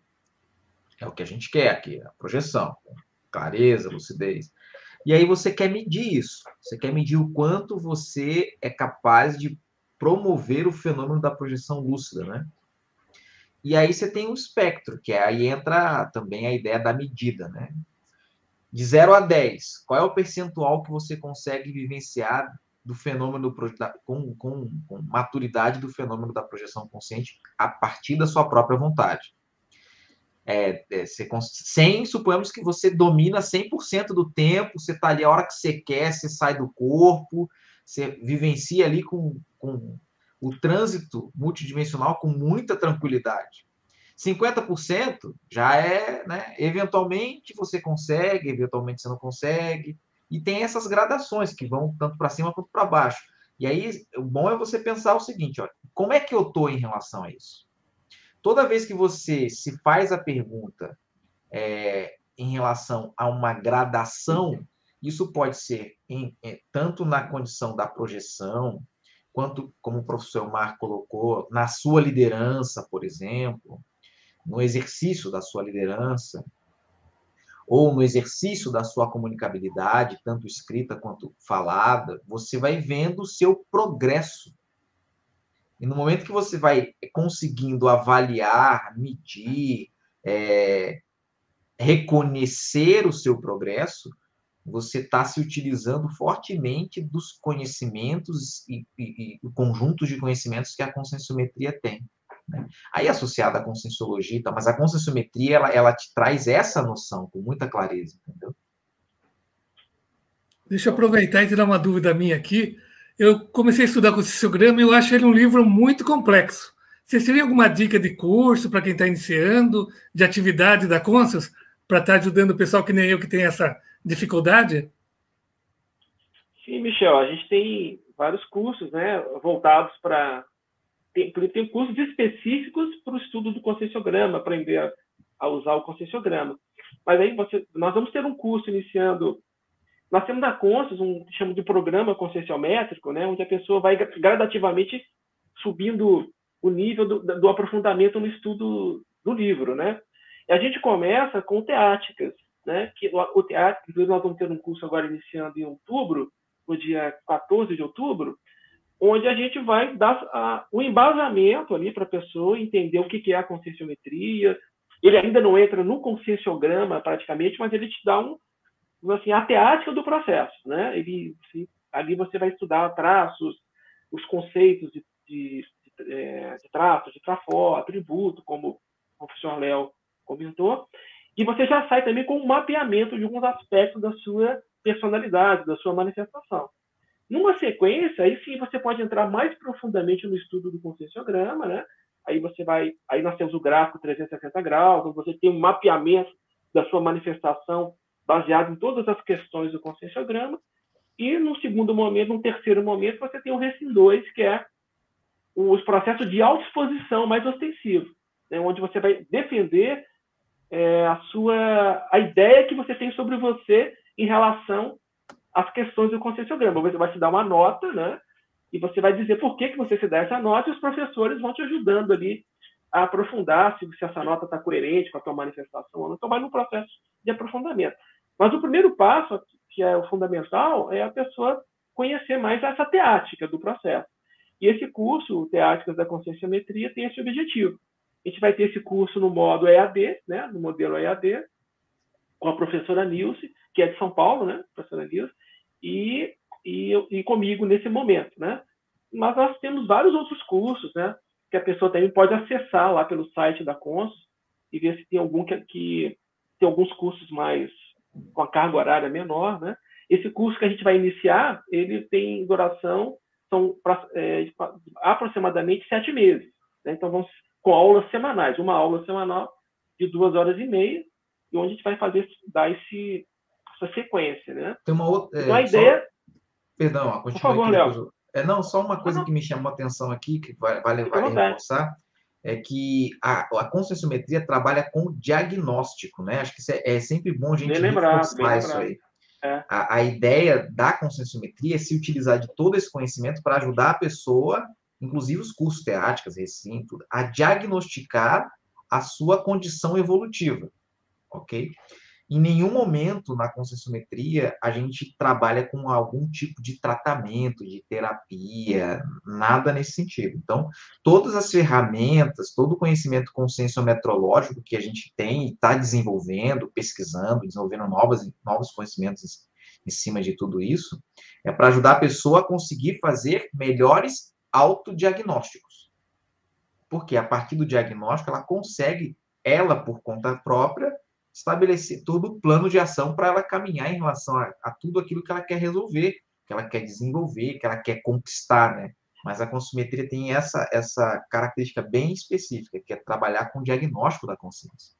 É o que a gente quer aqui, a projeção, clareza, lucidez. E aí você quer medir isso. Você quer medir o quanto você é capaz de promover o fenômeno da projeção lúcida, né? E aí você tem um espectro, que aí entra também a ideia da medida, né? De 0 a 10, qual é o percentual que você consegue vivenciar do fenômeno com, com, com maturidade do fenômeno da projeção consciente a partir da sua própria vontade? É, é, você, sem, suponhamos que você domina 100% do tempo, você está ali a hora que você quer, você sai do corpo, você vivencia ali com, com o trânsito multidimensional com muita tranquilidade. 50% já é, né, eventualmente você consegue, eventualmente você não consegue, e tem essas gradações que vão tanto para cima quanto para baixo. E aí, o bom é você pensar o seguinte, olha, como é que eu estou em relação a isso? Toda vez que você se faz a pergunta é, em relação a uma gradação, Isso pode ser em, em, tanto na condição da projeção, quanto, como o professor Marco colocou, na sua liderança, por exemplo, no exercício da sua liderança, ou no exercício da sua comunicabilidade, tanto escrita quanto falada, você vai vendo o seu progresso. E no momento que você vai conseguindo avaliar, medir, é, reconhecer o seu progresso, você está se utilizando fortemente dos conhecimentos e, e, e conjuntos de conhecimentos que a conscienciometria tem. Né? Aí associada à conscienciologia, tá? mas a conscienciometria ela, ela te traz essa noção com muita clareza, entendeu? Deixa eu aproveitar e tirar uma dúvida minha aqui. Eu comecei a estudar conscienciograma e eu acho ele um livro muito complexo. Você teria alguma dica de curso para quem está iniciando, de atividade da Conscius, para estar tá ajudando o pessoal que nem eu que tem essa dificuldade? Sim, Michel, a gente tem vários cursos né, voltados para tem, tem cursos específicos para o estudo do conscienciograma, aprender a, a, usar o conscienciograma. Mas aí você, nós vamos ter um curso iniciando. Nós temos da Consciência um que chama de programa conscienciométrico, né, onde a pessoa vai gradativamente subindo o nível do, do aprofundamento no estudo do livro, né? E a gente começa com teáticas, né? Que o, teatro, inclusive nós vamos ter um curso agora iniciando em outubro, no dia 14 de outubro, onde a gente vai dar a, embasamento ali para a pessoa entender o que, que é a conscienciometria. Ele ainda não entra no conscienciograma praticamente, mas ele te dá um, assim, a teática do processo, né? Ele, assim, ali você vai estudar traços, os conceitos de, de, de, é, de traços, de trafó, atributo, como o professor Léo comentou, e você já sai também com um mapeamento de alguns aspectos da sua personalidade, da sua manifestação. Numa sequência, aí sim você pode entrar mais profundamente no estudo do conscienciograma, né? Aí você vai, aí nós temos o gráfico 360 graus, você tem um mapeamento da sua manifestação baseado em todas as questões do conscienciograma. E no segundo momento, no terceiro momento, você tem o RECIM 2, que é os processos de autoexposição mais ostensivo, né? onde você vai defender é, a sua a ideia que você tem sobre você em relação as questões do conscienciograma. Você vai se dar uma nota, né? E você vai dizer por que, que você se dá essa nota e os professores vão te ajudando ali a aprofundar se, se essa nota está coerente com a tua manifestação ou não. Então, vai no processo de aprofundamento. Mas o primeiro passo, que é o fundamental, é a pessoa conhecer mais essa teática do processo. E esse curso, Teáticas da Conscienciometria, tem esse objetivo. A gente vai ter esse curso no modo EAD, né, no modelo EAD, com a professora Nilce, que é de São Paulo, né, professora Nilce, e, e, e comigo nesse momento, né? Mas nós temos vários outros cursos, né? Que a pessoa também pode acessar lá pelo site da Consus e ver se tem algum que, que tem alguns cursos mais com a carga horária menor, né? Esse curso que a gente vai iniciar, ele tem duração são é, aproximadamente sete meses. Né? Então, vamos com aulas semanais, uma aula semanal de duas horas e meia, e onde a gente vai fazer dar esse essa sequência, né? Tem uma outra. Então, a ideia. Só... Perdão, a Por favor, Léo. É, não, só uma coisa que me chamou a atenção aqui, que vai, vale, vale reforçar, é que a, a conscienciometria trabalha com diagnóstico, né? Acho que é, é, sempre bom a gente bem lembrar, reforçar isso aí. É. A, a, ideia da conscienciometria é se utilizar de todo esse conhecimento para ajudar a pessoa, inclusive os cursos teáticos, recinto, a diagnosticar a sua condição evolutiva, ok? Em nenhum momento na conscienciometria a gente trabalha com algum tipo de tratamento, de terapia, nada nesse sentido. Então, todas as ferramentas, todo o conhecimento conscienciometrológico que a gente tem e está desenvolvendo, pesquisando, desenvolvendo novas, novos conhecimentos em cima de tudo isso, é para ajudar a pessoa a conseguir fazer melhores autodiagnósticos. Porque a partir do diagnóstico ela consegue, ela por conta própria, estabelecer todo o plano de ação para ela caminhar em relação a, a, tudo aquilo que ela quer resolver, que ela quer desenvolver, que ela quer conquistar, né? Mas a consumetria tem essa, essa característica bem específica, que é trabalhar com o diagnóstico da consciência.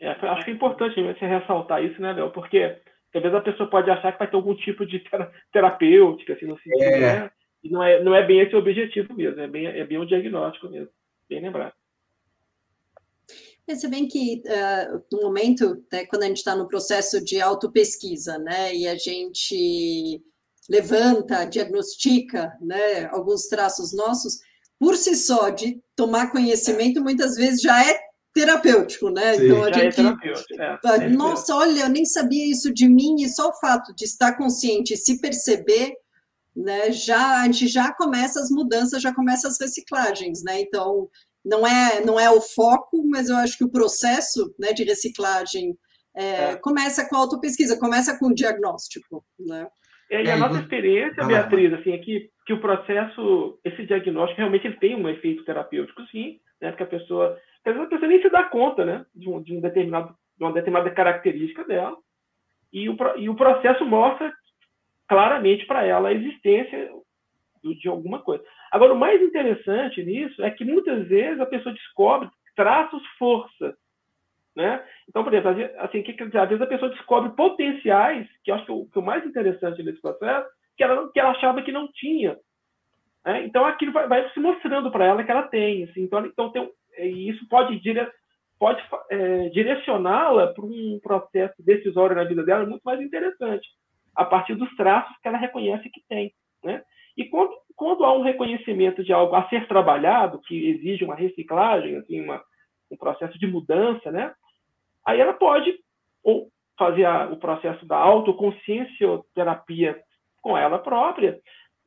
É, acho que é importante você ressaltar isso, né, Léo? Porque talvez a pessoa pode achar que vai ter algum tipo de terapêutica, assim, no sentido, é. né? E não é, não é bem esse o objetivo mesmo, é bem, é bem o diagnóstico mesmo, bem lembrado. É, se bem que uh, no momento, né, quando a gente está no processo de autopesquisa, né, e a gente levanta, diagnostica, né, alguns traços nossos, por si só, de tomar conhecimento, muitas vezes já é terapêutico, né? Sim, então a gente. É, é Nossa, olha, eu nem sabia isso de mim, e só o fato de estar consciente, se perceber, né? Já a gente já começa as mudanças, já começa as reciclagens, né? Então não é não é o foco, mas eu acho que o processo né, de reciclagem é, é. começa com a autopesquisa, começa com o diagnóstico, né? É, e a é, nossa experiência, Beatriz, assim, é que, que o processo, esse diagnóstico, realmente ele tem um efeito terapêutico, sim, né? Porque a pessoa, às vezes a pessoa nem se dá conta, né? De, um, de um determinado, de uma determinada característica dela. E o, e o processo mostra claramente para ela a existência de alguma coisa. Agora, o mais interessante nisso é que muitas vezes a pessoa descobre traços força, né? Então, por exemplo, assim, que, às vezes a pessoa descobre potenciais, que eu acho que o, que o mais interessante nesse processo, que ela, que ela achava que não tinha. Né? Então, aquilo vai, vai se mostrando para ela que ela tem. Assim, então, então tem, e isso pode, dire, pode é, direcioná-la para um processo decisório na vida dela muito mais interessante, a partir dos traços que ela reconhece que tem. Né? E quando, quando há um reconhecimento de algo a ser trabalhado, que exige uma reciclagem, assim, uma, um processo de mudança, né? aí ela pode ou fazer a, o processo da autoconsciencioterapia com ela própria,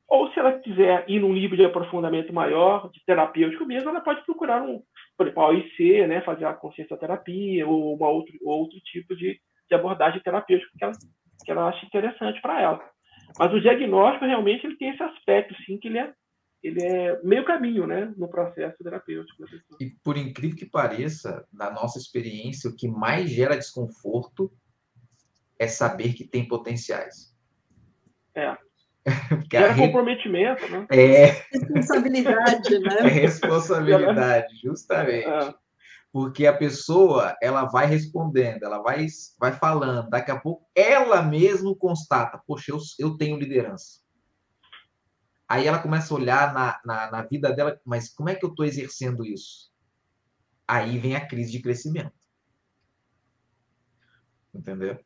ou se ela quiser ir num nível de aprofundamento maior, de terapêutico mesmo, ela pode procurar um, por exemplo, a OIC, né, fazer a consciencioterapia ou uma outro, outro tipo de, de abordagem terapêutica que ela, que ela acha interessante para ela. Mas o diagnóstico realmente ele tem esse aspecto, sim, que ele é, ele é meio caminho, né, no processo terapêutico. E por incrível que pareça, na nossa experiência, o que mais gera desconforto é saber que tem potenciais. É. (laughs) Porque gera re... comprometimento, né? É. Responsabilidade, né? (laughs) É responsabilidade, justamente. É porque a pessoa ela vai respondendo, ela vai, vai falando, daqui a pouco ela mesmo constata, poxa, eu, eu tenho liderança. Aí ela começa a olhar na, na, na vida dela, mas como é que eu estou exercendo isso? Aí vem a crise de crescimento. Entendeu?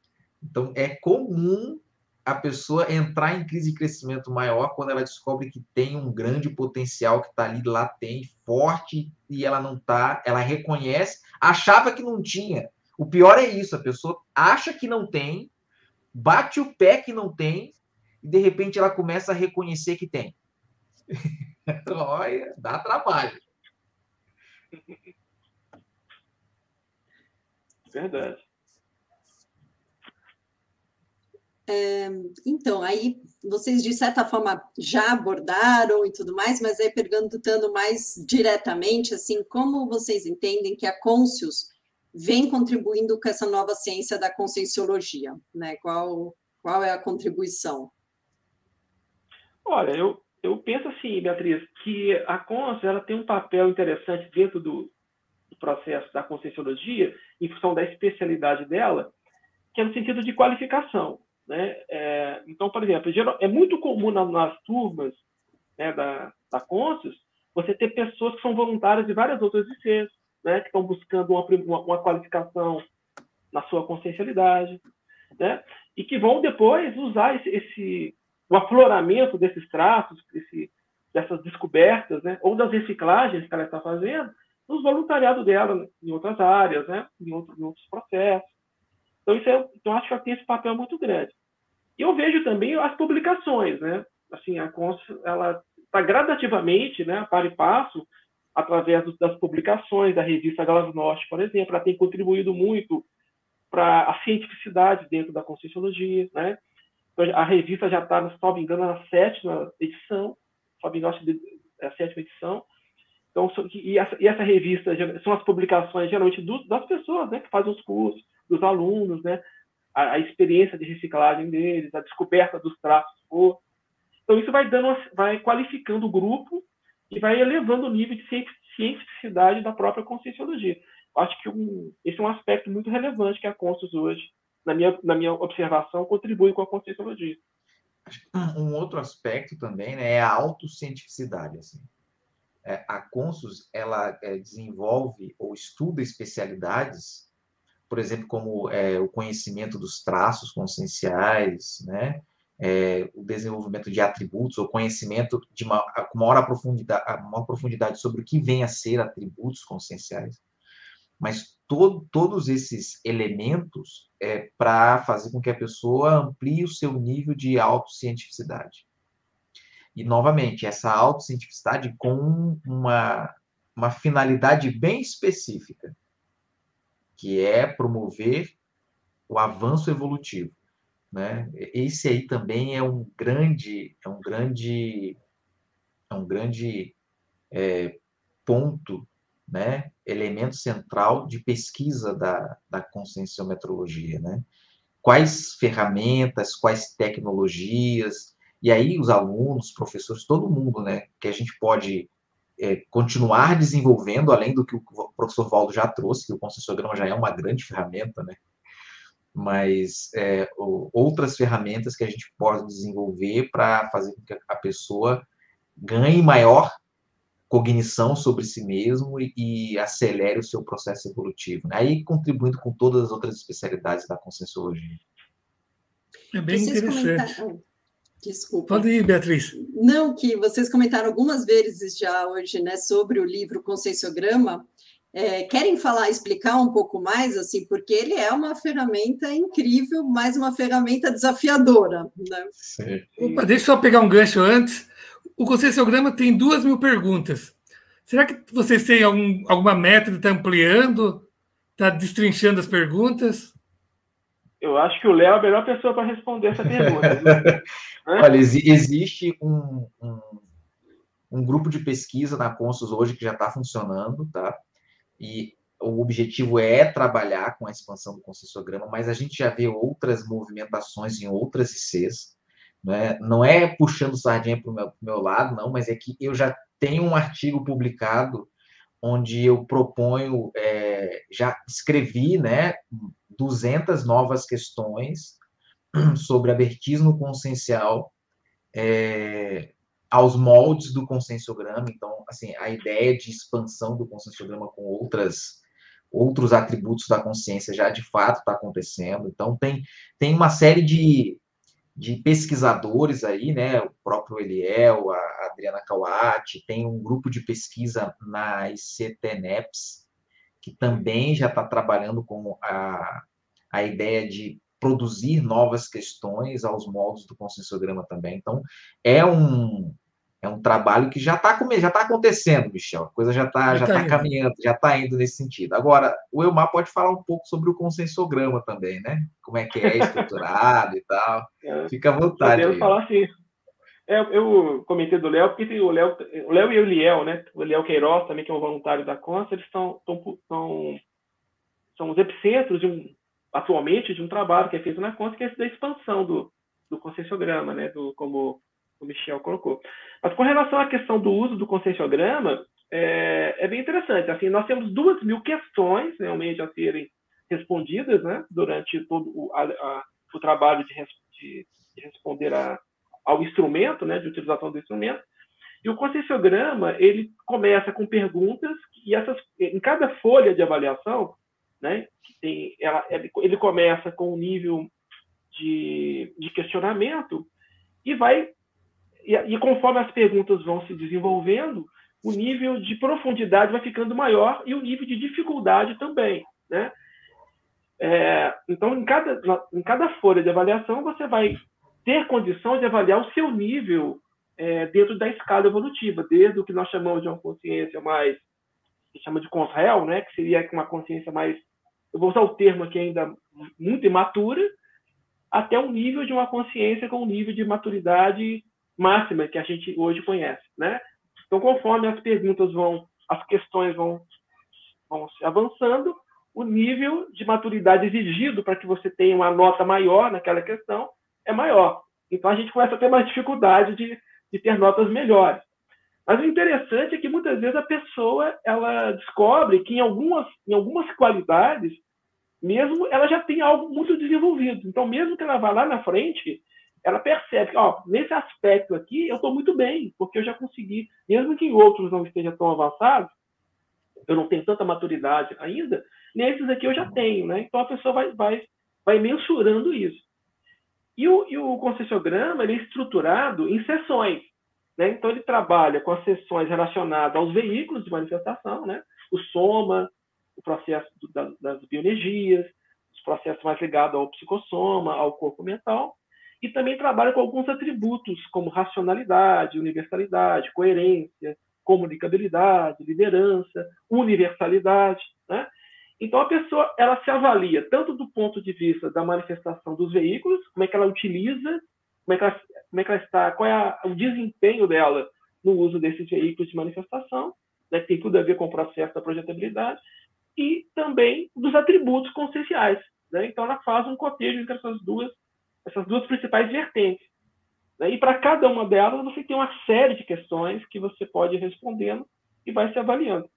Então é comum a pessoa entrar em crise de crescimento maior quando ela descobre que tem um grande potencial que está ali latente, forte, e ela não está, ela reconhece, achava que não tinha. O pior é isso, a pessoa acha que não tem, bate o pé que não tem, e de repente ela começa a reconhecer que tem. (laughs) Olha, dá trabalho. Verdade. É, então, aí vocês de certa forma já abordaram e tudo mais, mas aí perguntando mais diretamente, assim, como vocês entendem que a Conscius vem contribuindo com essa nova ciência da conscienciologia, né? Qual, qual é a contribuição? Olha, eu, eu penso assim, Beatriz, que a Conscius ela tem um papel interessante dentro do, do processo da conscienciologia, em função da especialidade dela, que é no sentido de qualificação. Né? É, então, por exemplo, é muito comum nas, nas turmas né, da, da você ter pessoas que são voluntárias de várias outras ICs, né, que estão buscando uma, uma, uma, qualificação na sua consciencialidade, né, e que vão depois usar esse, esse o afloramento desses traços, esse, dessas descobertas, né, ou das reciclagens que ela está fazendo, nos voluntariados dela em outras áreas, né, em, outro, em outros processos. Então, isso é, então, acho que ela tem esse papel muito grande. E eu vejo também as publicações, né? Assim, a Cons, ela está gradativamente, né, para e passo, através das publicações da revista Glasnost, por exemplo, ela tem contribuído muito para a cientificidade dentro da Conscienciologia, né? Então, a revista já está, se não me engano, na sétima edição, Glasnost é a sétima edição. Então, e essa, e essa revista são as publicações geralmente do, das pessoas, né, que fazem os cursos, dos alunos, né, a, a, experiência de reciclagem deles, a descoberta dos traços. Então isso vai dando, vai qualificando o grupo e vai elevando o nível de cientificidade da própria conscienciologia. Acho que um, esse é um aspecto muito relevante que a Conscius hoje, na minha, na minha observação, contribui com a conscienciologia. Um outro aspecto também né, é a autocientificidade. Assim. é, a Consus ela é, desenvolve ou estuda especialidades, por exemplo, como é, o conhecimento dos traços conscienciais, né? É, o desenvolvimento de atributos, ou conhecimento de uma, maior profundidade, maior profundidade sobre o que vem a ser atributos conscienciais. Mas todo, todos esses elementos é para fazer com que a pessoa amplie o seu nível de autocientificidade. E, novamente, essa autocientificidade com uma, uma finalidade bem específica, que é promover o avanço evolutivo. Né? Esse aí também é um grande, é um grande, é um grande é, ponto, né? elemento central de pesquisa da, da conscienciometrologia. Né? Quais ferramentas, quais tecnologias, e aí os alunos, professores, todo mundo, né, que a gente pode é, continuar desenvolvendo, além do que o professor Valdo já trouxe, que o consensograma já é uma grande ferramenta, né? Mas é, outras ferramentas que a gente pode desenvolver para fazer com que a pessoa ganhe maior cognição sobre si mesmo e, e acelere o seu processo evolutivo. Né? Aí contribuindo com todas as outras especialidades da conscienciologia. É bem Vocês interessante. Comentaram... Desculpa. Pode ir, Beatriz. Não, que vocês comentaram algumas vezes já hoje, né, sobre o livro Conscienciograma. É, querem falar, explicar um pouco mais, assim, porque ele é uma ferramenta incrível, mas uma ferramenta desafiadora. Né? Opa, deixa eu só pegar um gancho antes. O Conscienciograma tem duas mil perguntas. Será que vocês têm algum, alguma meta de estar ampliando, está destrinchando as perguntas? Eu acho que o Léo é a melhor pessoa para responder essa pergunta. (laughs) Olha, existe um, um, um, grupo de pesquisa na Consus hoje que já está funcionando, tá? E o objetivo é trabalhar com a expansão do concessiograma, mas a gente já vê outras movimentações em outras ICs, né? não é puxando sardinha para o meu, meu lado, não, mas é que eu já tenho um artigo publicado onde eu proponho, é, já escrevi, né, 200 novas questões sobre abertismo consciencial é, aos moldes do conscienciograma. Então, assim, a ideia de expansão do conscienciograma com outras outros atributos da consciência já de fato está acontecendo. Então, tem, tem uma série de, de pesquisadores aí, né? O próprio Eliel, a Adriana Kawati, tem um grupo de pesquisa na ICTNEPS, que também já está trabalhando com a, a ideia de produzir novas questões aos moldes do consensograma também. Então, é um, é um trabalho que já está já tá acontecendo, Michel. A coisa já está já tá, tá caminhando, já está indo nesse sentido. Agora, o Elmar pode falar um pouco sobre o consensograma também, né? Como é que é estruturado e tal. É, Fica à vontade. Eu falar assim. É, eu comentei do Léo, porque tem o Léo, o Léo e o Liel, né? O Léo Queiroz também, que é um voluntário da Consta, eles estão, estão, são os epicentros de um, atualmente de um trabalho que é feito na conta, que é esse da expansão do, do conscienciograma, né, do, como o Michel colocou. Mas com relação à questão do uso do conscienciograma, é, é bem interessante. Assim, nós temos duas mil questões realmente a serem respondidas né, durante todo o, a, a, o trabalho de, de, de responder a, ao instrumento, né, de utilização do instrumento. E o conscienciograma, ele começa com perguntas e essas, em cada folha de avaliação, né, tem, ela, ele começa com um nível de, de questionamento e vai e, e, conforme as perguntas vão se desenvolvendo, o nível de profundidade vai ficando maior e o nível de dificuldade também, né? É, então, em cada, em cada folha de avaliação, você vai ter condição de avaliar o seu nível é, dentro da escala evolutiva, desde o que nós chamamos de uma consciência mais, que chama de consréu, né, que seria uma consciência mais eu vou usar o termo aqui ainda muito imatura, até um nível de uma consciência com um nível de maturidade máxima que a gente hoje conhece, né? Então, conforme as perguntas vão, as questões vão, vão se avançando, o nível de maturidade exigido para que você tenha uma nota maior naquela questão é maior. Então, a gente começa a ter mais dificuldade de, de ter notas melhores. Mas o interessante é que muitas vezes a pessoa ela descobre que em algumas, em algumas qualidades, mesmo ela já tem algo muito desenvolvido. Então, mesmo que ela vá lá na frente ela percebe que, ó, nesse aspecto aqui, eu estou muito bem, porque eu já consegui, mesmo que em outros não esteja tão avançado, eu não tenho tanta maturidade ainda, nesses aqui eu já tenho, né? Então a pessoa vai, vai, vai mensurando isso. E o, e o ele é estruturado em sessões. Né? Então ele trabalha com as sessões relacionadas aos veículos de manifestação, né? o soma, o processo do, da, das bioenergias, os processos mais ligados ao psicossoma, ao corpo mental, e também trabalha com alguns atributos como racionalidade, universalidade, coerência, comunicabilidade, liderança, universalidade, né? Então a pessoa ela se avalia tanto do ponto de vista da manifestação dos veículos, como é que ela utiliza, como é que ela, como é que ela está, qual é a, o desempenho dela no uso desses veículos de manifestação, né, que tem tudo a ver com o processo da projetabilidade, e também dos atributos conscienciais. Né? Então ela faz um cotejo entre essas duas, essas duas principais vertentes. Né? E para cada uma delas você tem uma série de questões que você pode ir respondendo e vai se avaliando.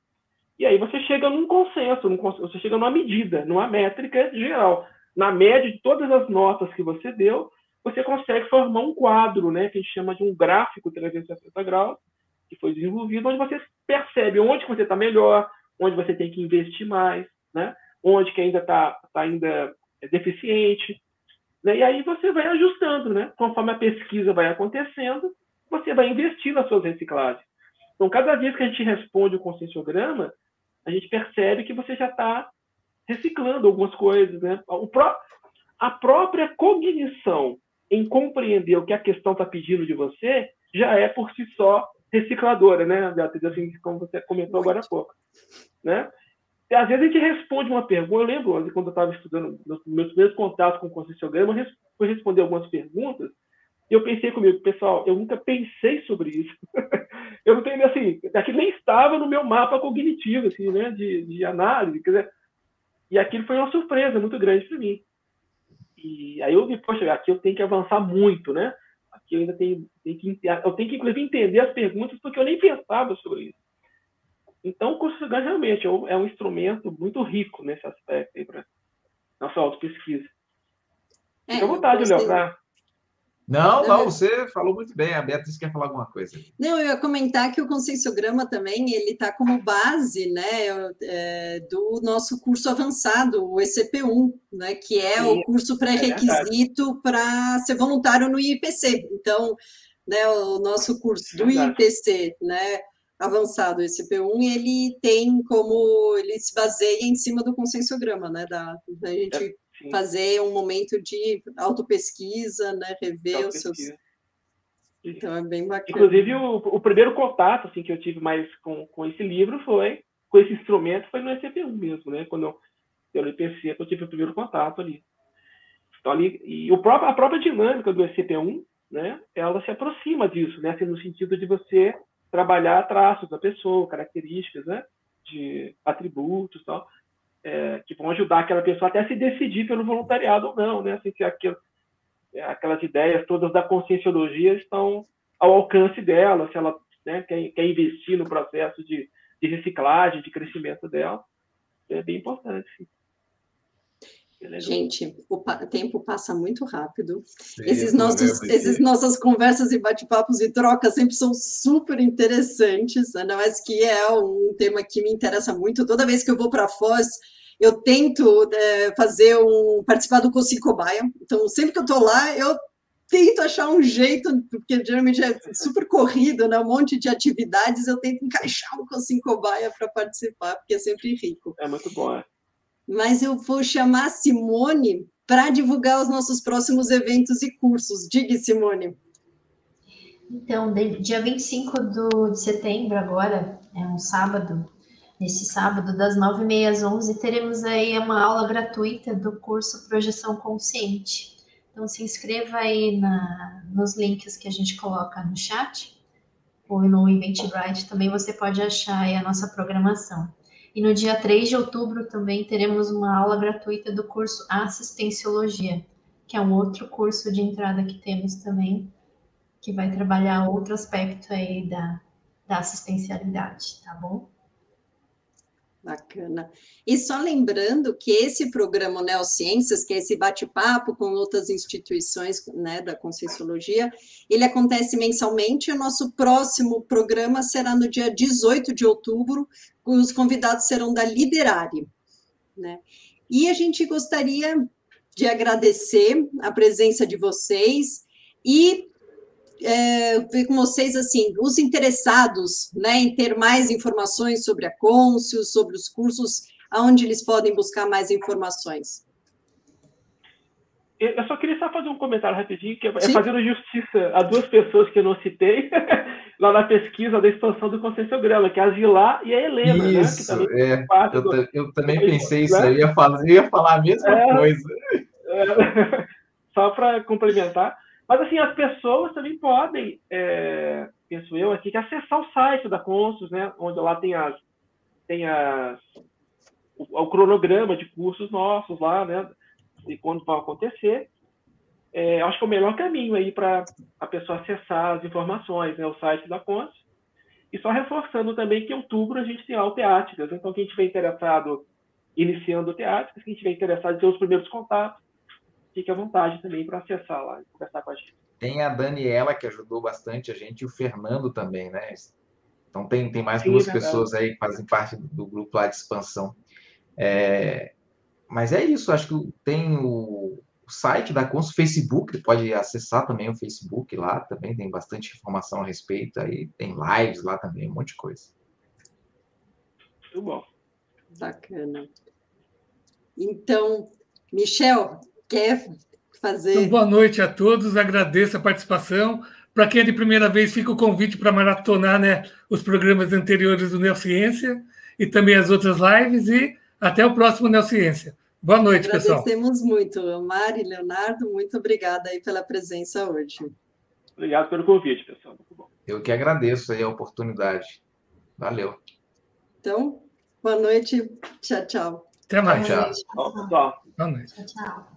E aí você chega num consenso, num, você chega numa medida, numa métrica geral. Na média de todas as notas que você deu, você consegue formar um quadro, né, que a gente chama de um gráfico 360 graus, que foi desenvolvido, onde você percebe onde você está melhor, onde você tem que investir mais, né, onde que ainda está tá ainda deficiente. Né, e aí você vai ajustando, né, conforme a pesquisa vai acontecendo, você vai investir nas suas reciclagens. Então, cada vez que a gente responde o conscienciograma, a gente percebe que você já está reciclando algumas coisas. Né? Pró a própria cognição em compreender o que a questão está pedindo de você já é por si só recicladora, né, Beatriz? Assim, como você comentou agora há pouco. Né? E, às vezes a gente responde uma pergunta. Eu lembro, quando eu estava estudando, meus primeiros contatos com o conscienciograma, eu fui responder algumas perguntas e eu pensei comigo, pessoal, eu nunca pensei sobre isso. (laughs) eu não tenho, assim, aquilo nem estava no meu mapa cognitivo, assim, né, de, de análise, quer dizer, e aquilo foi uma surpresa muito grande para mim. E aí eu vi, poxa, aqui eu tenho que avançar muito, né? Aqui eu ainda tenho, tenho que, eu tenho que, inclusive, entender as perguntas, porque eu nem pensava sobre isso. Então, o curso de realmente é um instrumento muito rico nesse aspecto aí para nossa auto-pesquisa. É, Fique à vontade, Léo, para não, não, você falou muito bem. A Beatriz quer falar alguma coisa. Não, eu ia comentar que o conscienciograma também ele está como base, né, é, do nosso curso avançado, o ECP1, né, que é Sim, o curso é pré-requisito é para ser voluntário no IPC. Então, né, o nosso curso do é IPC, né, avançado, ECP1, ele tem como ele se baseia em cima do conscienciograma, né, da, da gente fazer um momento de autopesquisa, né? Rever os seus. Então é bem bacana. Inclusive, o, o, primeiro contato assim, que eu tive mais com, com esse livro foi, com esse instrumento, foi no ECP1 mesmo, né? Quando eu, eu IPC, eu tive o primeiro contato ali. Então, ali e o próprio, a própria dinâmica do ECP1, né? Ela se aproxima disso, né? Assim, no sentido de você trabalhar traços da pessoa, características, né? De atributos e tal é, que vão ajudar aquela pessoa até a se decidir pelo voluntariado ou não, né? Assim, se aquilo, é, aquelas ideias todas da conscienciologia estão ao alcance dela, se ela né, quer, quer investir no processo de, de reciclagem, de crescimento dela, é bem importante. Sim. Gente, o tempo passa muito rápido. Sim, esses nossos, esses nossas conversas e bate-papos e trocas sempre são super interessantes, ainda mais que é um tema que me interessa muito. Toda vez que eu vou para Foz, eu tento é, fazer um participar do Consigo Cobaia. Então, sempre que eu estou lá, eu tento achar um jeito, porque geralmente é super corrido, né? Um monte de atividades, eu tento encaixar o Consigo Cobaia para participar, porque é sempre rico. É muito bom, é mas eu vou chamar a Simone para divulgar os nossos próximos eventos e cursos. Diga, Simone. Então, dia 25 do, de setembro, agora, é um sábado, nesse sábado, das 9h30 às 11 teremos aí uma aula gratuita do curso Projeção Consciente. Então, se inscreva aí na, nos links que a gente coloca no chat, ou no Eventbrite, também você pode achar aí a nossa programação. E no dia 3 de outubro também teremos uma aula gratuita do curso Assistenciologia, que é um outro curso de entrada que temos também, que vai trabalhar outro aspecto aí da, da assistencialidade, tá bom? Bacana. E só lembrando que esse programa Neociências, que é esse bate-papo com outras instituições né, da Conscienciologia, ele acontece mensalmente. O nosso próximo programa será no dia 18 de outubro, os convidados serão da Liderare. Né? E a gente gostaria de agradecer a presença de vocês e é, ver com vocês assim, os interessados né, em ter mais informações sobre a Côncio, sobre os cursos, aonde eles podem buscar mais informações. Eu só queria só fazer um comentário rapidinho, que é Sim. fazendo justiça a duas pessoas que eu não citei, (laughs) lá na pesquisa da expansão do consensiograma, que é a Zilá e a Helena. Né, isso, né, é. Eu, do... eu, também pensei isso, né? eu ia, fazer, eu ia falar a mesma é, coisa. É, (laughs) só para complementar. Mas, assim, as pessoas também podem, é, penso eu aqui, que acessar o site da Consus, né, onde lá tem as, tem as, o, o cronograma de cursos nossos lá, né, e quando vai acontecer. É, acho que é o melhor caminho aí para a pessoa acessar as informações, né, o site da Consus. E só reforçando também que em outubro a gente tem lá o Teáticas. Então, quem estiver interessado iniciando o Teáticas, quem estiver interessado em ter os primeiros contatos, fique à vontade também para acessar lá e conversar com a gente. Tem a Daniela, que ajudou bastante a gente, e o Fernando também, né? Então, tem, tem mais Sim, duas verdade. pessoas aí que fazem parte do grupo lá de expansão. É, mas é isso, acho que tem o, o site da Cons, Facebook, pode acessar também o Facebook lá, também tem bastante informação a respeito, aí tem lives lá também, um monte de coisa. Muito bom. Bacana. Então, Michel, quer fazer. Então, boa noite a todos, agradeço a participação. Para quem é de primeira vez, fica o convite para maratonar né, os programas anteriores do Neociência e também as outras lives. E até o próximo Neociência. Boa noite, pessoal. Agradecemos muito. Mari, Leonardo, muito obrigada aí pela presença hoje. Obrigado pelo convite, pessoal. Muito bom. Eu que agradeço aí a oportunidade. Valeu. Então, boa noite. Tchau, tchau. Até mais. Tchau. Tchau, pessoal. Boa noite. Tchau, tchau.